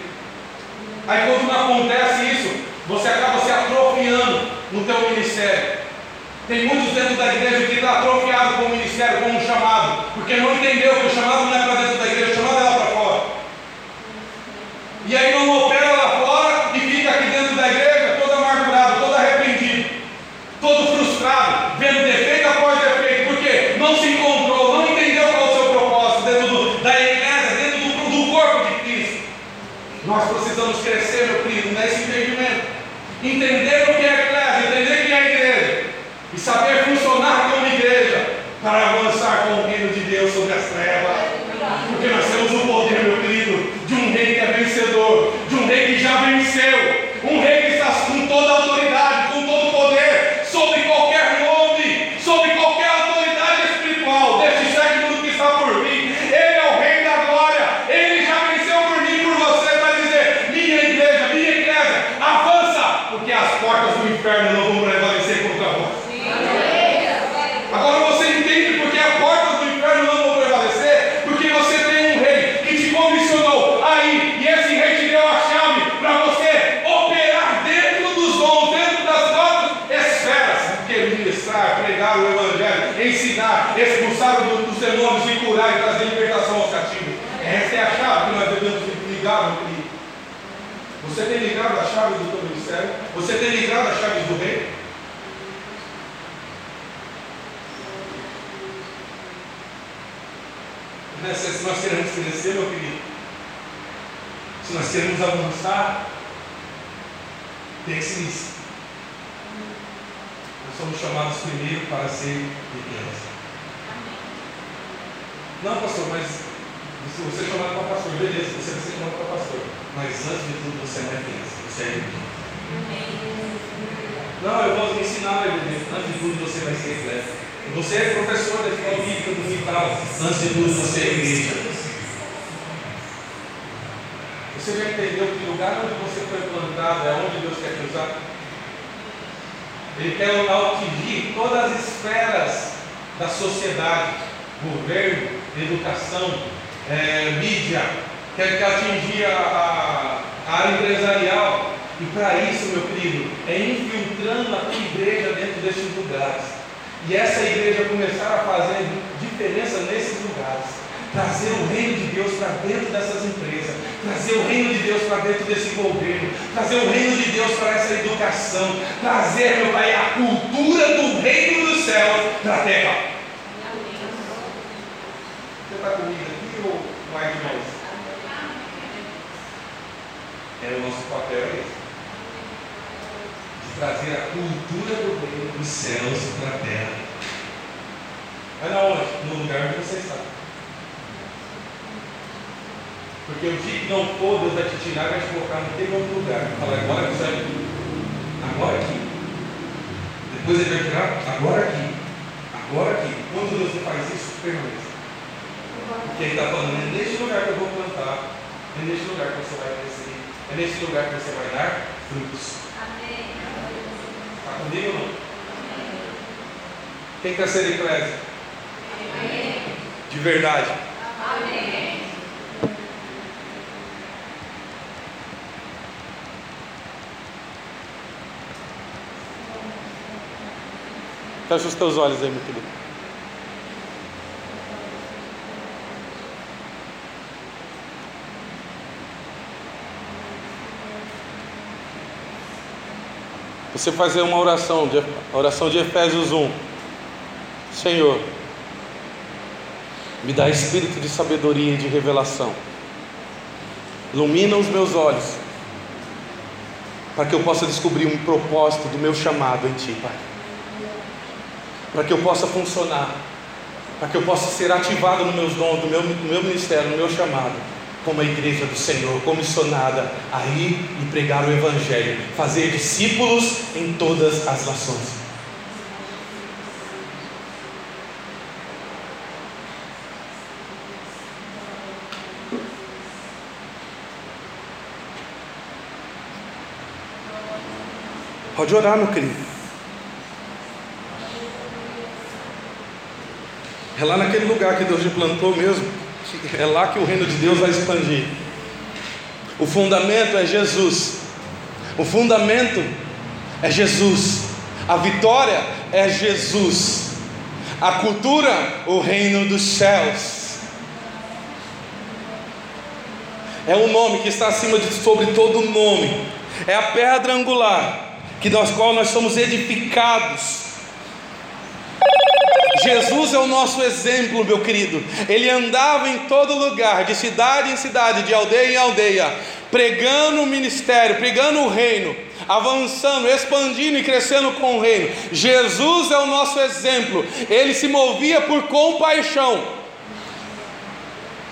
Aí quando não acontece isso, você acaba se atrofiando no teu ministério. Tem muitos dentro da igreja que está atrofiado com o ministério, com o chamado, porque não entendeu que o chamado não é para dentro da igreja, o chamado é lá para fora. E aí não opera lá fora e fica aqui dentro da igreja todo amargurado, todo arrependido, todo frustrado, vendo defeito após defeito, porque não se encontrou, não entendeu qual é o seu propósito dentro do, da igreja, dentro do, do corpo de Cristo. Nós precisamos crescer, meu querido, nesse entendimento. Entender o que é igreja, entender que é igreja. E saber funcionar como igreja para avançar com o reino de Deus sobre as trevas. Porque nós temos o poder, meu querido, de um rei que é vencedor, de um rei que já venceu, um rei que está com toda a autoridade, com todo o poder, sobre qualquer nome, sobre qualquer autoridade espiritual, deste século que está por vir. Ele é o rei da glória, ele já venceu por mim, por você, para dizer: minha igreja, minha igreja, avança, porque as portas do inferno não vão prevalecer contra vós. Agora você entende porque as portas do inferno não vão prevalecer? Porque você tem um rei que te comissionou aí, e esse rei te deu a chave para você operar dentro dos dons, dentro das quatro esferas. Porque ministrar, pregar o evangelho, ensinar, expulsar dos demônios e curar e trazer libertação aos cativos. Essa é a chave que nós devemos ligar, meu querido. Você tem ligado a chave do teu ministério? Você tem ligado a chave do rei? Se nós queremos crescer, meu querido, se nós queremos avançar, pense nisso. Nós somos chamados primeiro para ser igreja. Não, pastor, mas se você é chamado para pastor, beleza, você vai ser chamado para pastor. Mas antes de tudo, você é criança, você é igreja. Não, eu vou ensinar a igreja. Antes de tudo, você vai ser igreja. Você é professor da escola bíblica do Vital. Antes de tudo, você é igreja. Você já entendeu que o lugar onde você foi plantado é onde Deus quer te usar? Ele quer atingir todas as esferas da sociedade, governo, educação, é, mídia, quer, quer atingir a, a, a área empresarial. E para isso, meu querido, é infiltrando a tua igreja dentro desses lugares. E essa igreja começar a fazer diferença nesses lugares trazer o reino de Deus para dentro dessas empresas, trazer o reino de Deus para dentro desse governo, trazer o reino de Deus para essa educação, trazer, meu Pai, a cultura do reino dos céus para a terra. Você está comigo aqui ou nós? É o nosso papel é esse. De trazer a cultura do reino dos céus para a terra. Mas onde? No lugar onde você está. Porque o dia que não for, Deus vai te tirar vai te colocar naquele outro lugar. Fala, agora que sai Agora aqui. Depois ele vai tirar, agora aqui. Agora aqui. Quando Deus faz isso, permaneça. Porque ele está falando, é neste lugar que eu vou plantar, é neste lugar que você vai crescer, é neste lugar que você vai dar frutos. Amém. Está comigo ou não? Quem quer ser eclésia? De verdade. Amém. Fecha os teus olhos aí, meu querido. Você fazer uma oração, a oração de Efésios 1. Senhor, me dá espírito de sabedoria e de revelação. Ilumina os meus olhos, para que eu possa descobrir um propósito do meu chamado em Ti, Pai para que eu possa funcionar, para que eu possa ser ativado nos meus dons, no meu, no meu ministério, no meu chamado, como a igreja do Senhor, comissionada a ir e pregar o Evangelho, fazer discípulos em todas as nações. Pode orar, meu querido. É lá naquele lugar que Deus te plantou mesmo. É lá que o reino de Deus vai expandir. O fundamento é Jesus. O fundamento é Jesus. A vitória é Jesus. A cultura, o reino dos céus. É o nome que está acima de sobre todo nome. É a pedra angular que nós qual nós somos edificados Jesus é o nosso exemplo, meu querido. Ele andava em todo lugar, de cidade em cidade, de aldeia em aldeia, pregando o ministério, pregando o reino, avançando, expandindo e crescendo com o reino. Jesus é o nosso exemplo. Ele se movia por compaixão.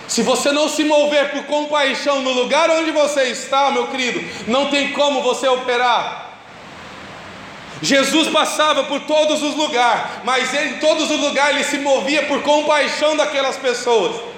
Se você não se mover por compaixão no lugar onde você está, meu querido, não tem como você operar. Jesus passava por todos os lugares, mas em todos os lugares ele se movia por compaixão daquelas pessoas.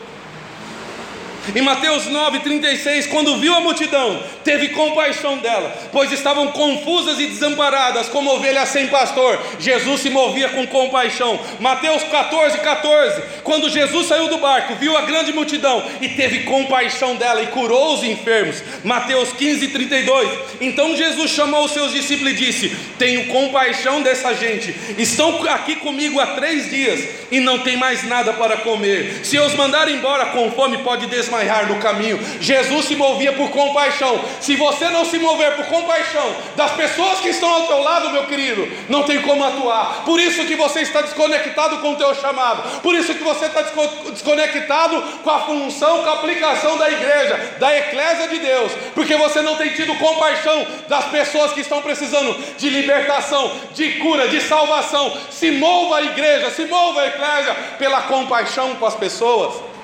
Em Mateus 9,36, quando viu a multidão, teve compaixão dela, pois estavam confusas e desamparadas, como ovelhas sem pastor. Jesus se movia com compaixão. Mateus 14, 14, quando Jesus saiu do barco, viu a grande multidão e teve compaixão dela e curou os enfermos. Mateus 15, 32. Então Jesus chamou os seus discípulos e disse: Tenho compaixão dessa gente, estão aqui comigo há três dias e não tem mais nada para comer. Se eu os mandar embora com fome, pode desmaiar desmaiar no caminho. Jesus se movia por compaixão. Se você não se mover por compaixão das pessoas que estão ao teu lado, meu querido, não tem como atuar. Por isso que você está desconectado com o teu chamado. Por isso que você está desconectado com a função, com a aplicação da igreja, da eclésia de Deus. Porque você não tem tido compaixão das pessoas que estão precisando de libertação, de cura, de salvação. Se mova a igreja, se mova a eclésia pela compaixão com as pessoas.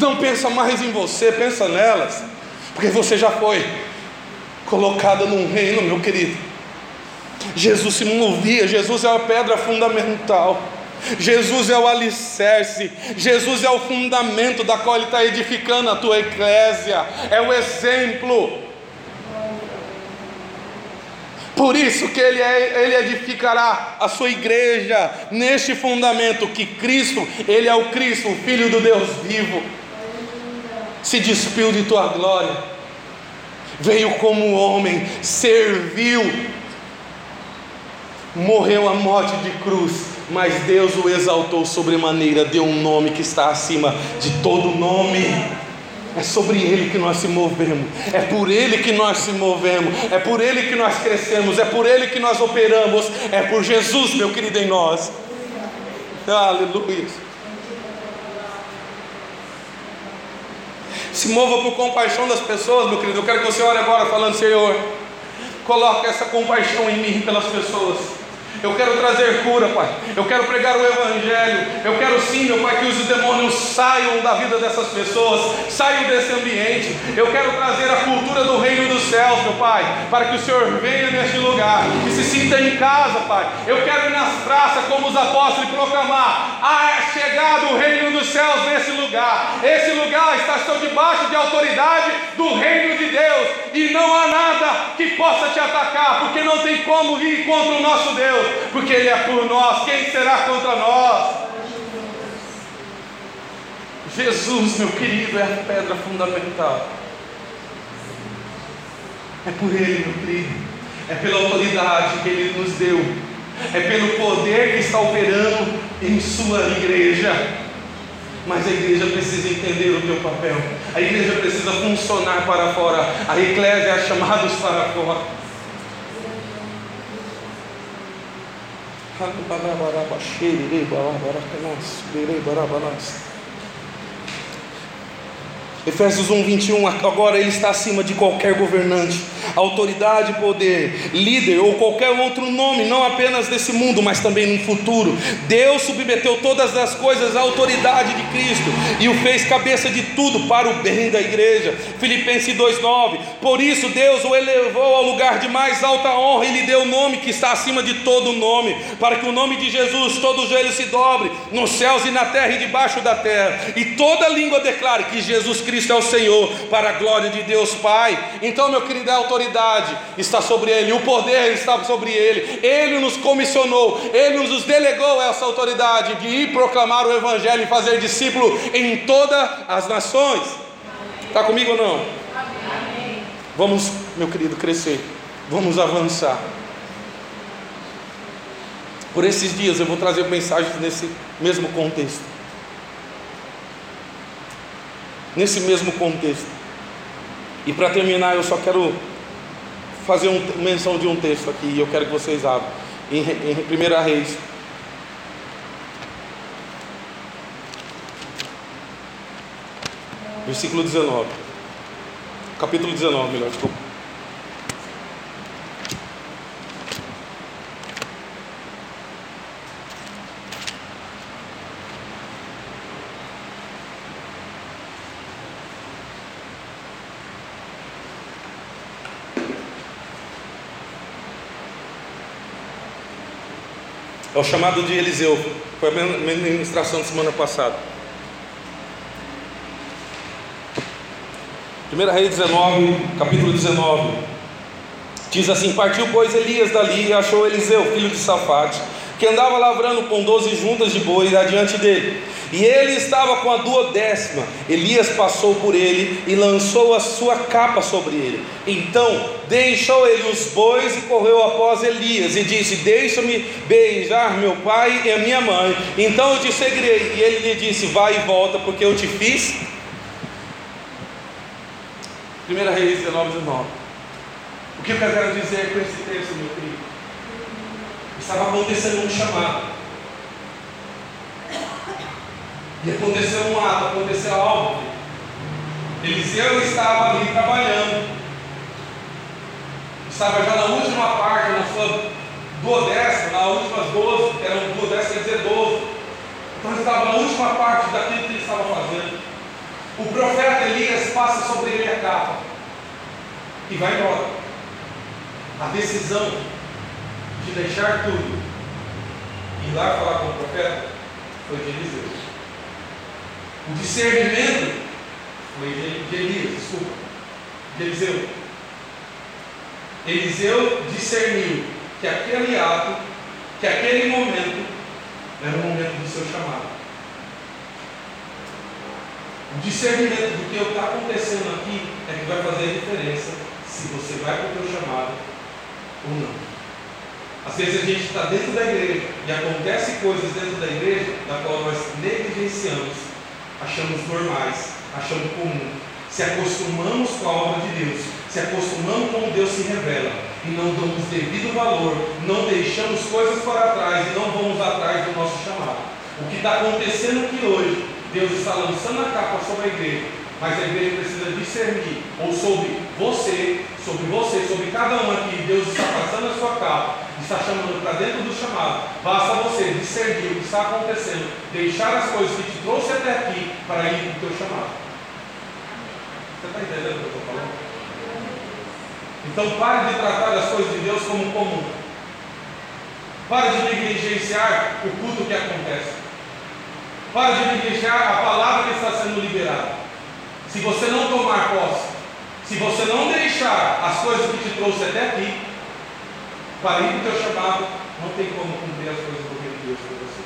Não pensa mais em você, pensa nelas, porque você já foi colocada num reino, meu querido. Jesus se movia, Jesus é a pedra fundamental. Jesus é o alicerce, Jesus é o fundamento da qual Ele está edificando a tua eclésia, é o exemplo. Por isso que ele, é, ele edificará a sua igreja neste fundamento que Cristo, Ele é o Cristo, o Filho do Deus vivo, se despiu de tua glória, veio como homem, serviu, morreu a morte de cruz, mas Deus o exaltou sobremaneira, deu um nome que está acima de todo nome. É sobre Ele que nós se movemos, é por Ele que nós se movemos, é por Ele que nós crescemos, é por Ele que nós operamos, é por Jesus, meu querido, em nós. Aleluia. Se mova por compaixão das pessoas, meu querido. Eu quero que você ore agora falando, Senhor, coloque essa compaixão em mim pelas pessoas. Eu quero trazer cura, Pai. Eu quero pregar o Evangelho. Eu quero sim, meu Pai, que os demônios saiam da vida dessas pessoas, saiam desse ambiente. Eu quero trazer a cultura do reino dos céus, meu Pai, para que o Senhor venha neste lugar, que se sinta em casa, Pai. Eu quero ir nas praças como os apóstolos e proclamar: ah, é chegado o reino dos céus nesse lugar. Esse lugar está sob debaixo de autoridade do reino de Deus e não há nada que possa te atacar, porque não tem como vir contra o nosso Deus porque Ele é por nós, quem será contra nós? Jesus, meu querido, é a pedra fundamental. É por Ele, meu querido, é pela autoridade que Ele nos deu, é pelo poder que está operando em Sua igreja. Mas a igreja precisa entender o teu papel, a igreja precisa funcionar para fora, a eclésia é chamados para fora. Hakbara barabashiri barabarakanas, biri barabalas. Efésios 1, 21. Agora ele está acima de qualquer governante autoridade, poder, líder ou qualquer outro nome, não apenas desse mundo, mas também no futuro. Deus submeteu todas as coisas à autoridade de Cristo e o fez cabeça de tudo para o bem da igreja. Filipenses 2:9. Por isso Deus o elevou ao lugar de mais alta honra e lhe deu o nome que está acima de todo nome, para que o nome de Jesus todo joelho se dobre nos céus e na terra e debaixo da terra, e toda língua declare que Jesus Cristo é o Senhor, para a glória de Deus Pai. Então, meu querido, a autoridade está sobre ele, o poder está sobre ele. Ele nos comissionou, ele nos delegou essa autoridade de ir proclamar o Evangelho e fazer discípulo em todas as nações. Está comigo ou não? Vamos, meu querido, crescer, vamos avançar. Por esses dias eu vou trazer mensagens nesse mesmo contexto. Nesse mesmo contexto. E para terminar, eu só quero fazer um, menção de um texto aqui e eu quero que vocês abram. Em, em 1 Reis. Versículo 19. Capítulo 19, melhor, desculpa. É o chamado de Eliseu. Foi a ministração da semana passada. 1 Rei 19, capítulo 19. Diz assim: Partiu, pois, Elias dali e achou Eliseu, filho de Safate, que andava lavrando com doze juntas de boi adiante dele. E ele estava com a duodécima. Elias passou por ele e lançou a sua capa sobre ele. Então deixou ele os bois e correu após Elias e disse: Deixa-me beijar meu pai e a minha mãe. Então eu te seguirei. E ele lhe disse: Vai e volta, porque eu te fiz. 1 Reis 19, 19. O que eu quero dizer com esse texto, meu? Estava acontecendo um chamado. E aconteceu um ato, aconteceu algo. Eliseu estava ali trabalhando. Estava já na última parte, na sua duodécima, nas últimas doze, eram duodécima, quer dizer doze. Então ele estava na última parte daquilo que ele estava fazendo. O profeta Elias passa sobre ele a capa e vai embora. A decisão de deixar tudo ir lá falar com o profeta foi de Eliseu. O discernimento foi de Elias, desculpa, de Eliseu. Eliseu discerniu que aquele ato, que aquele momento era o momento do seu chamado. O discernimento do que está acontecendo aqui é que vai fazer a diferença se você vai para o teu chamado ou não. Às vezes a gente está dentro da igreja e acontece coisas dentro da igreja da qual nós negligenciamos, achamos normais, achamos comum, se acostumamos com a obra de Deus, se acostumamos com Deus se revela e não damos devido valor, não deixamos coisas para trás e não vamos atrás do nosso chamado. O que está acontecendo aqui hoje, Deus está lançando a capa sobre a igreja, mas a igreja precisa discernir, ou sobre você, sobre você, sobre cada um aqui, Deus está passando a sua capa, está chamando para dentro do chamado. Basta você discernir o que está acontecendo, deixar as coisas que te trouxe até aqui para ir para o teu chamado. Você está entendendo o que eu estou falando? Então pare de tratar as coisas de Deus como comum. Pare de negligenciar o culto que acontece. Pare de negligenciar a palavra que está sendo liberada. Se você não tomar posse, se você não deixar as coisas que te trouxe até aqui, para o teu chamado, não tem como cumprir as coisas do reino de Deus para você.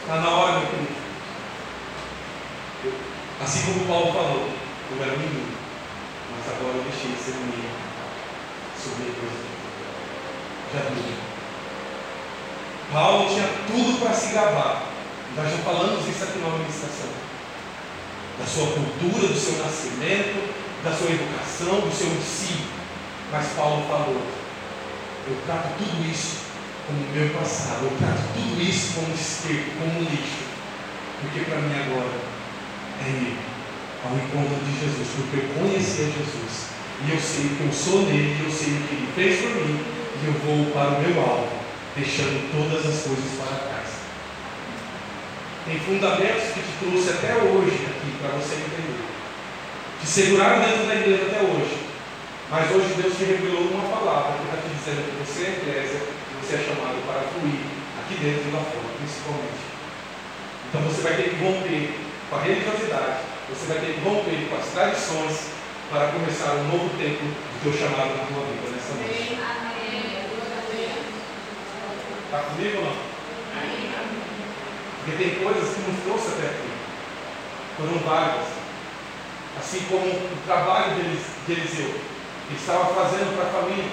Está na hora, meu querido. Assim como Paulo falou, eu era menino, mas agora eu deixei de ser menino. Subi depois Já viu. Paulo tinha tudo para se gabar. Nós já falamos isso aqui na administração. Da sua cultura, do seu nascimento, da sua educação, do seu ensino. Mas Paulo falou: eu trato tudo isso como meu passado, eu trato tudo isso como esterco, como lixo, porque para mim agora é ir ao encontro de Jesus, porque eu conheci a Jesus, e eu sei que eu sou nele, eu sei o que ele fez por mim, e eu vou para o meu alvo, deixando todas as coisas para trás. Tem fundamentos que te trouxe até hoje aqui para você entender. Te seguraram dentro da igreja até hoje. Mas hoje Deus te revelou uma palavra que está te dizendo que você é igreja, que você é chamado para fluir aqui dentro e lá fora, principalmente. Então você vai ter que romper com a religiosidade, você vai ter que romper com as tradições para começar um novo tempo do teu chamado na tua vida nessa noite. Está comigo ou não? Porque tem coisas que nos trouxe até aqui. Foram válidas. Assim como o trabalho de Eliseu ele estava fazendo para a família.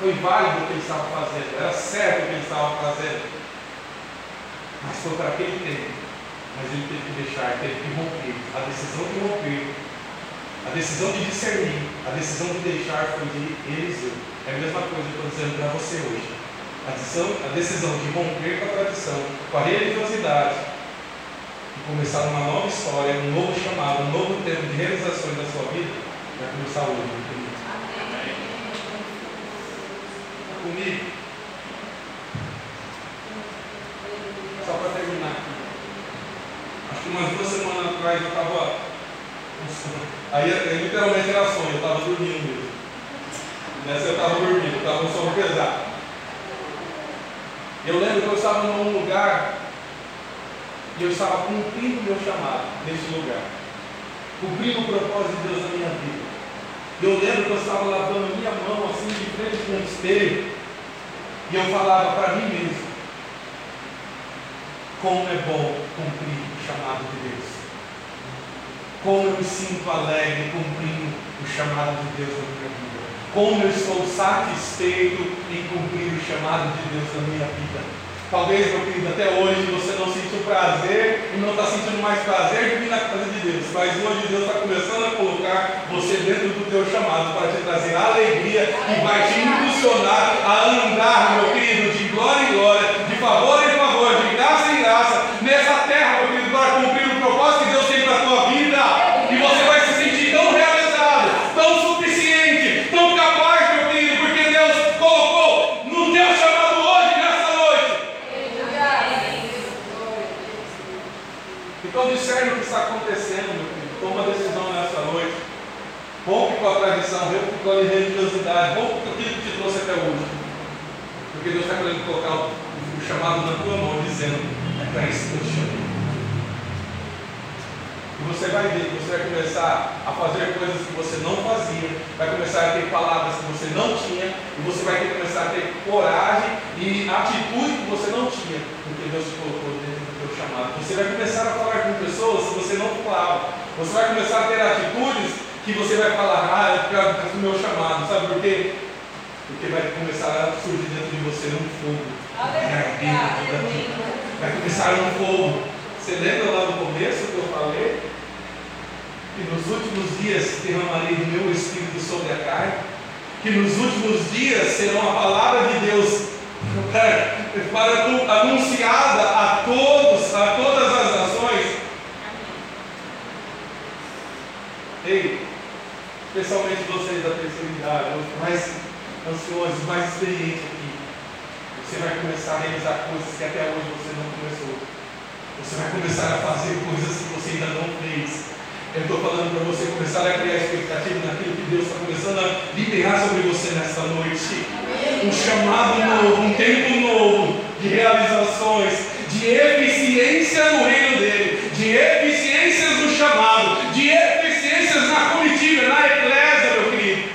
Foi válido o que ele estava fazendo, era certo o que ele estava fazendo. Mas foi para aquele tempo. Mas ele teve que deixar, teve que romper. A decisão de romper, a decisão de discernir, a decisão de deixar foi de Eliseu. É a mesma coisa que eu estou dizendo para você hoje. A decisão, a decisão de romper com a tradição, com a religiosidade, começar uma nova história, um novo chamado, um novo tempo de realizações da sua vida, vai começar hoje comigo? Só para terminar aqui. Acho que umas duas semanas atrás eu estava. Aí, literalmente era sonho, eu estava dormindo mesmo. Nessa eu estava dormindo, estava um sono pesado. Eu lembro que eu estava num lugar e eu estava cumprindo o meu chamado nesse lugar. Cumprindo o propósito de Deus na minha vida. Eu lembro que eu estava lavando minha mão assim de frente com um espelho. E eu falava para mim mesmo: como é bom cumprir o chamado de Deus. Como eu me sinto alegre cumprindo o chamado de Deus na minha vida. Como eu estou satisfeito em cumprir o chamado de Deus na minha vida. Talvez, meu querido, até hoje você não sentiu prazer e não está sentindo mais prazer de vir na casa de Deus. Mas hoje Deus está começando a colocar você dentro do teu chamado para te trazer alegria e vai te impulsionar a andar, meu querido, de glória em glória, de favor em favor, de graça em graça, nessa terra, meu querido, para cumprir o propósito que Deus tem para a tua vida. E você vai se sentir tão realizado, tão suficiente, tão capaz Então discerne o que está acontecendo, meu filho. Toma decisão nessa noite. Rompe com a tradição, rompe com a religiosidade, rompe com aquilo que te trouxe até hoje. Porque Deus está querendo colocar o, chamado na tua mão, dizendo: É para isso que eu te chamei. E você vai ver você vai começar a fazer coisas que você não fazia, vai começar a ter palavras que você não tinha, e você vai ter começar a ter coragem e atitude que você não tinha, porque Deus te colocou dentro do teu chamado. Você vai começar a falar com pessoas que você não falava. Você vai começar a ter atitudes que você vai falar, ah, é por causa do meu chamado, sabe por quê? Porque vai começar a surgir dentro de você um fogo. Vai começar um fogo. Você lembra lá no começo que eu falei? Que nos últimos dias derramarei do meu espírito sobre a carne. Que nos últimos dias serão a palavra de Deus para, anunciada a todos, a todas as nações. Ei, especialmente vocês da terceira idade, os mais ansiosos, mais experientes aqui. Você vai começar a realizar coisas que até hoje você não começou. Você vai começar a fazer coisas que você ainda não fez. Eu estou falando para você começar a criar expectativa naquilo que Deus está começando a liberar sobre você nesta noite. Um chamado novo, um tempo novo de realizações, de eficiência no reino dele, de eficiências no chamado, de eficiências na comitiva, na eclésia, meu querido.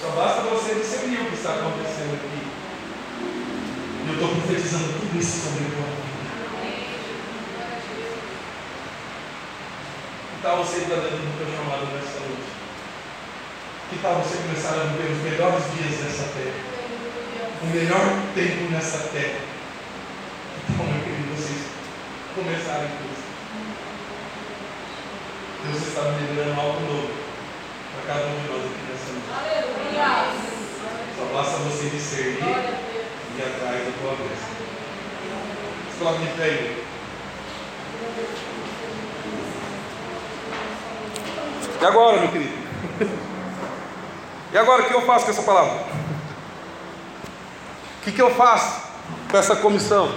Só basta você discernir o que está acontecendo aqui. Eu estou profetizando tudo isso sobre a tua vida. Que tal você estar dentro do teu chamado nessa noite? Que tal você começar a viver os melhores dias dessa terra? O melhor tempo nessa terra. Tal, meu querido, vocês começarem com isso? Deus está me liberando algo novo para cada um de nós aqui nessa noite. Só basta você discernir e atrás da tua bênção. Se coloque de pé aí. E agora, meu querido? E agora, o que eu faço com essa palavra? O que, que eu faço com essa comissão?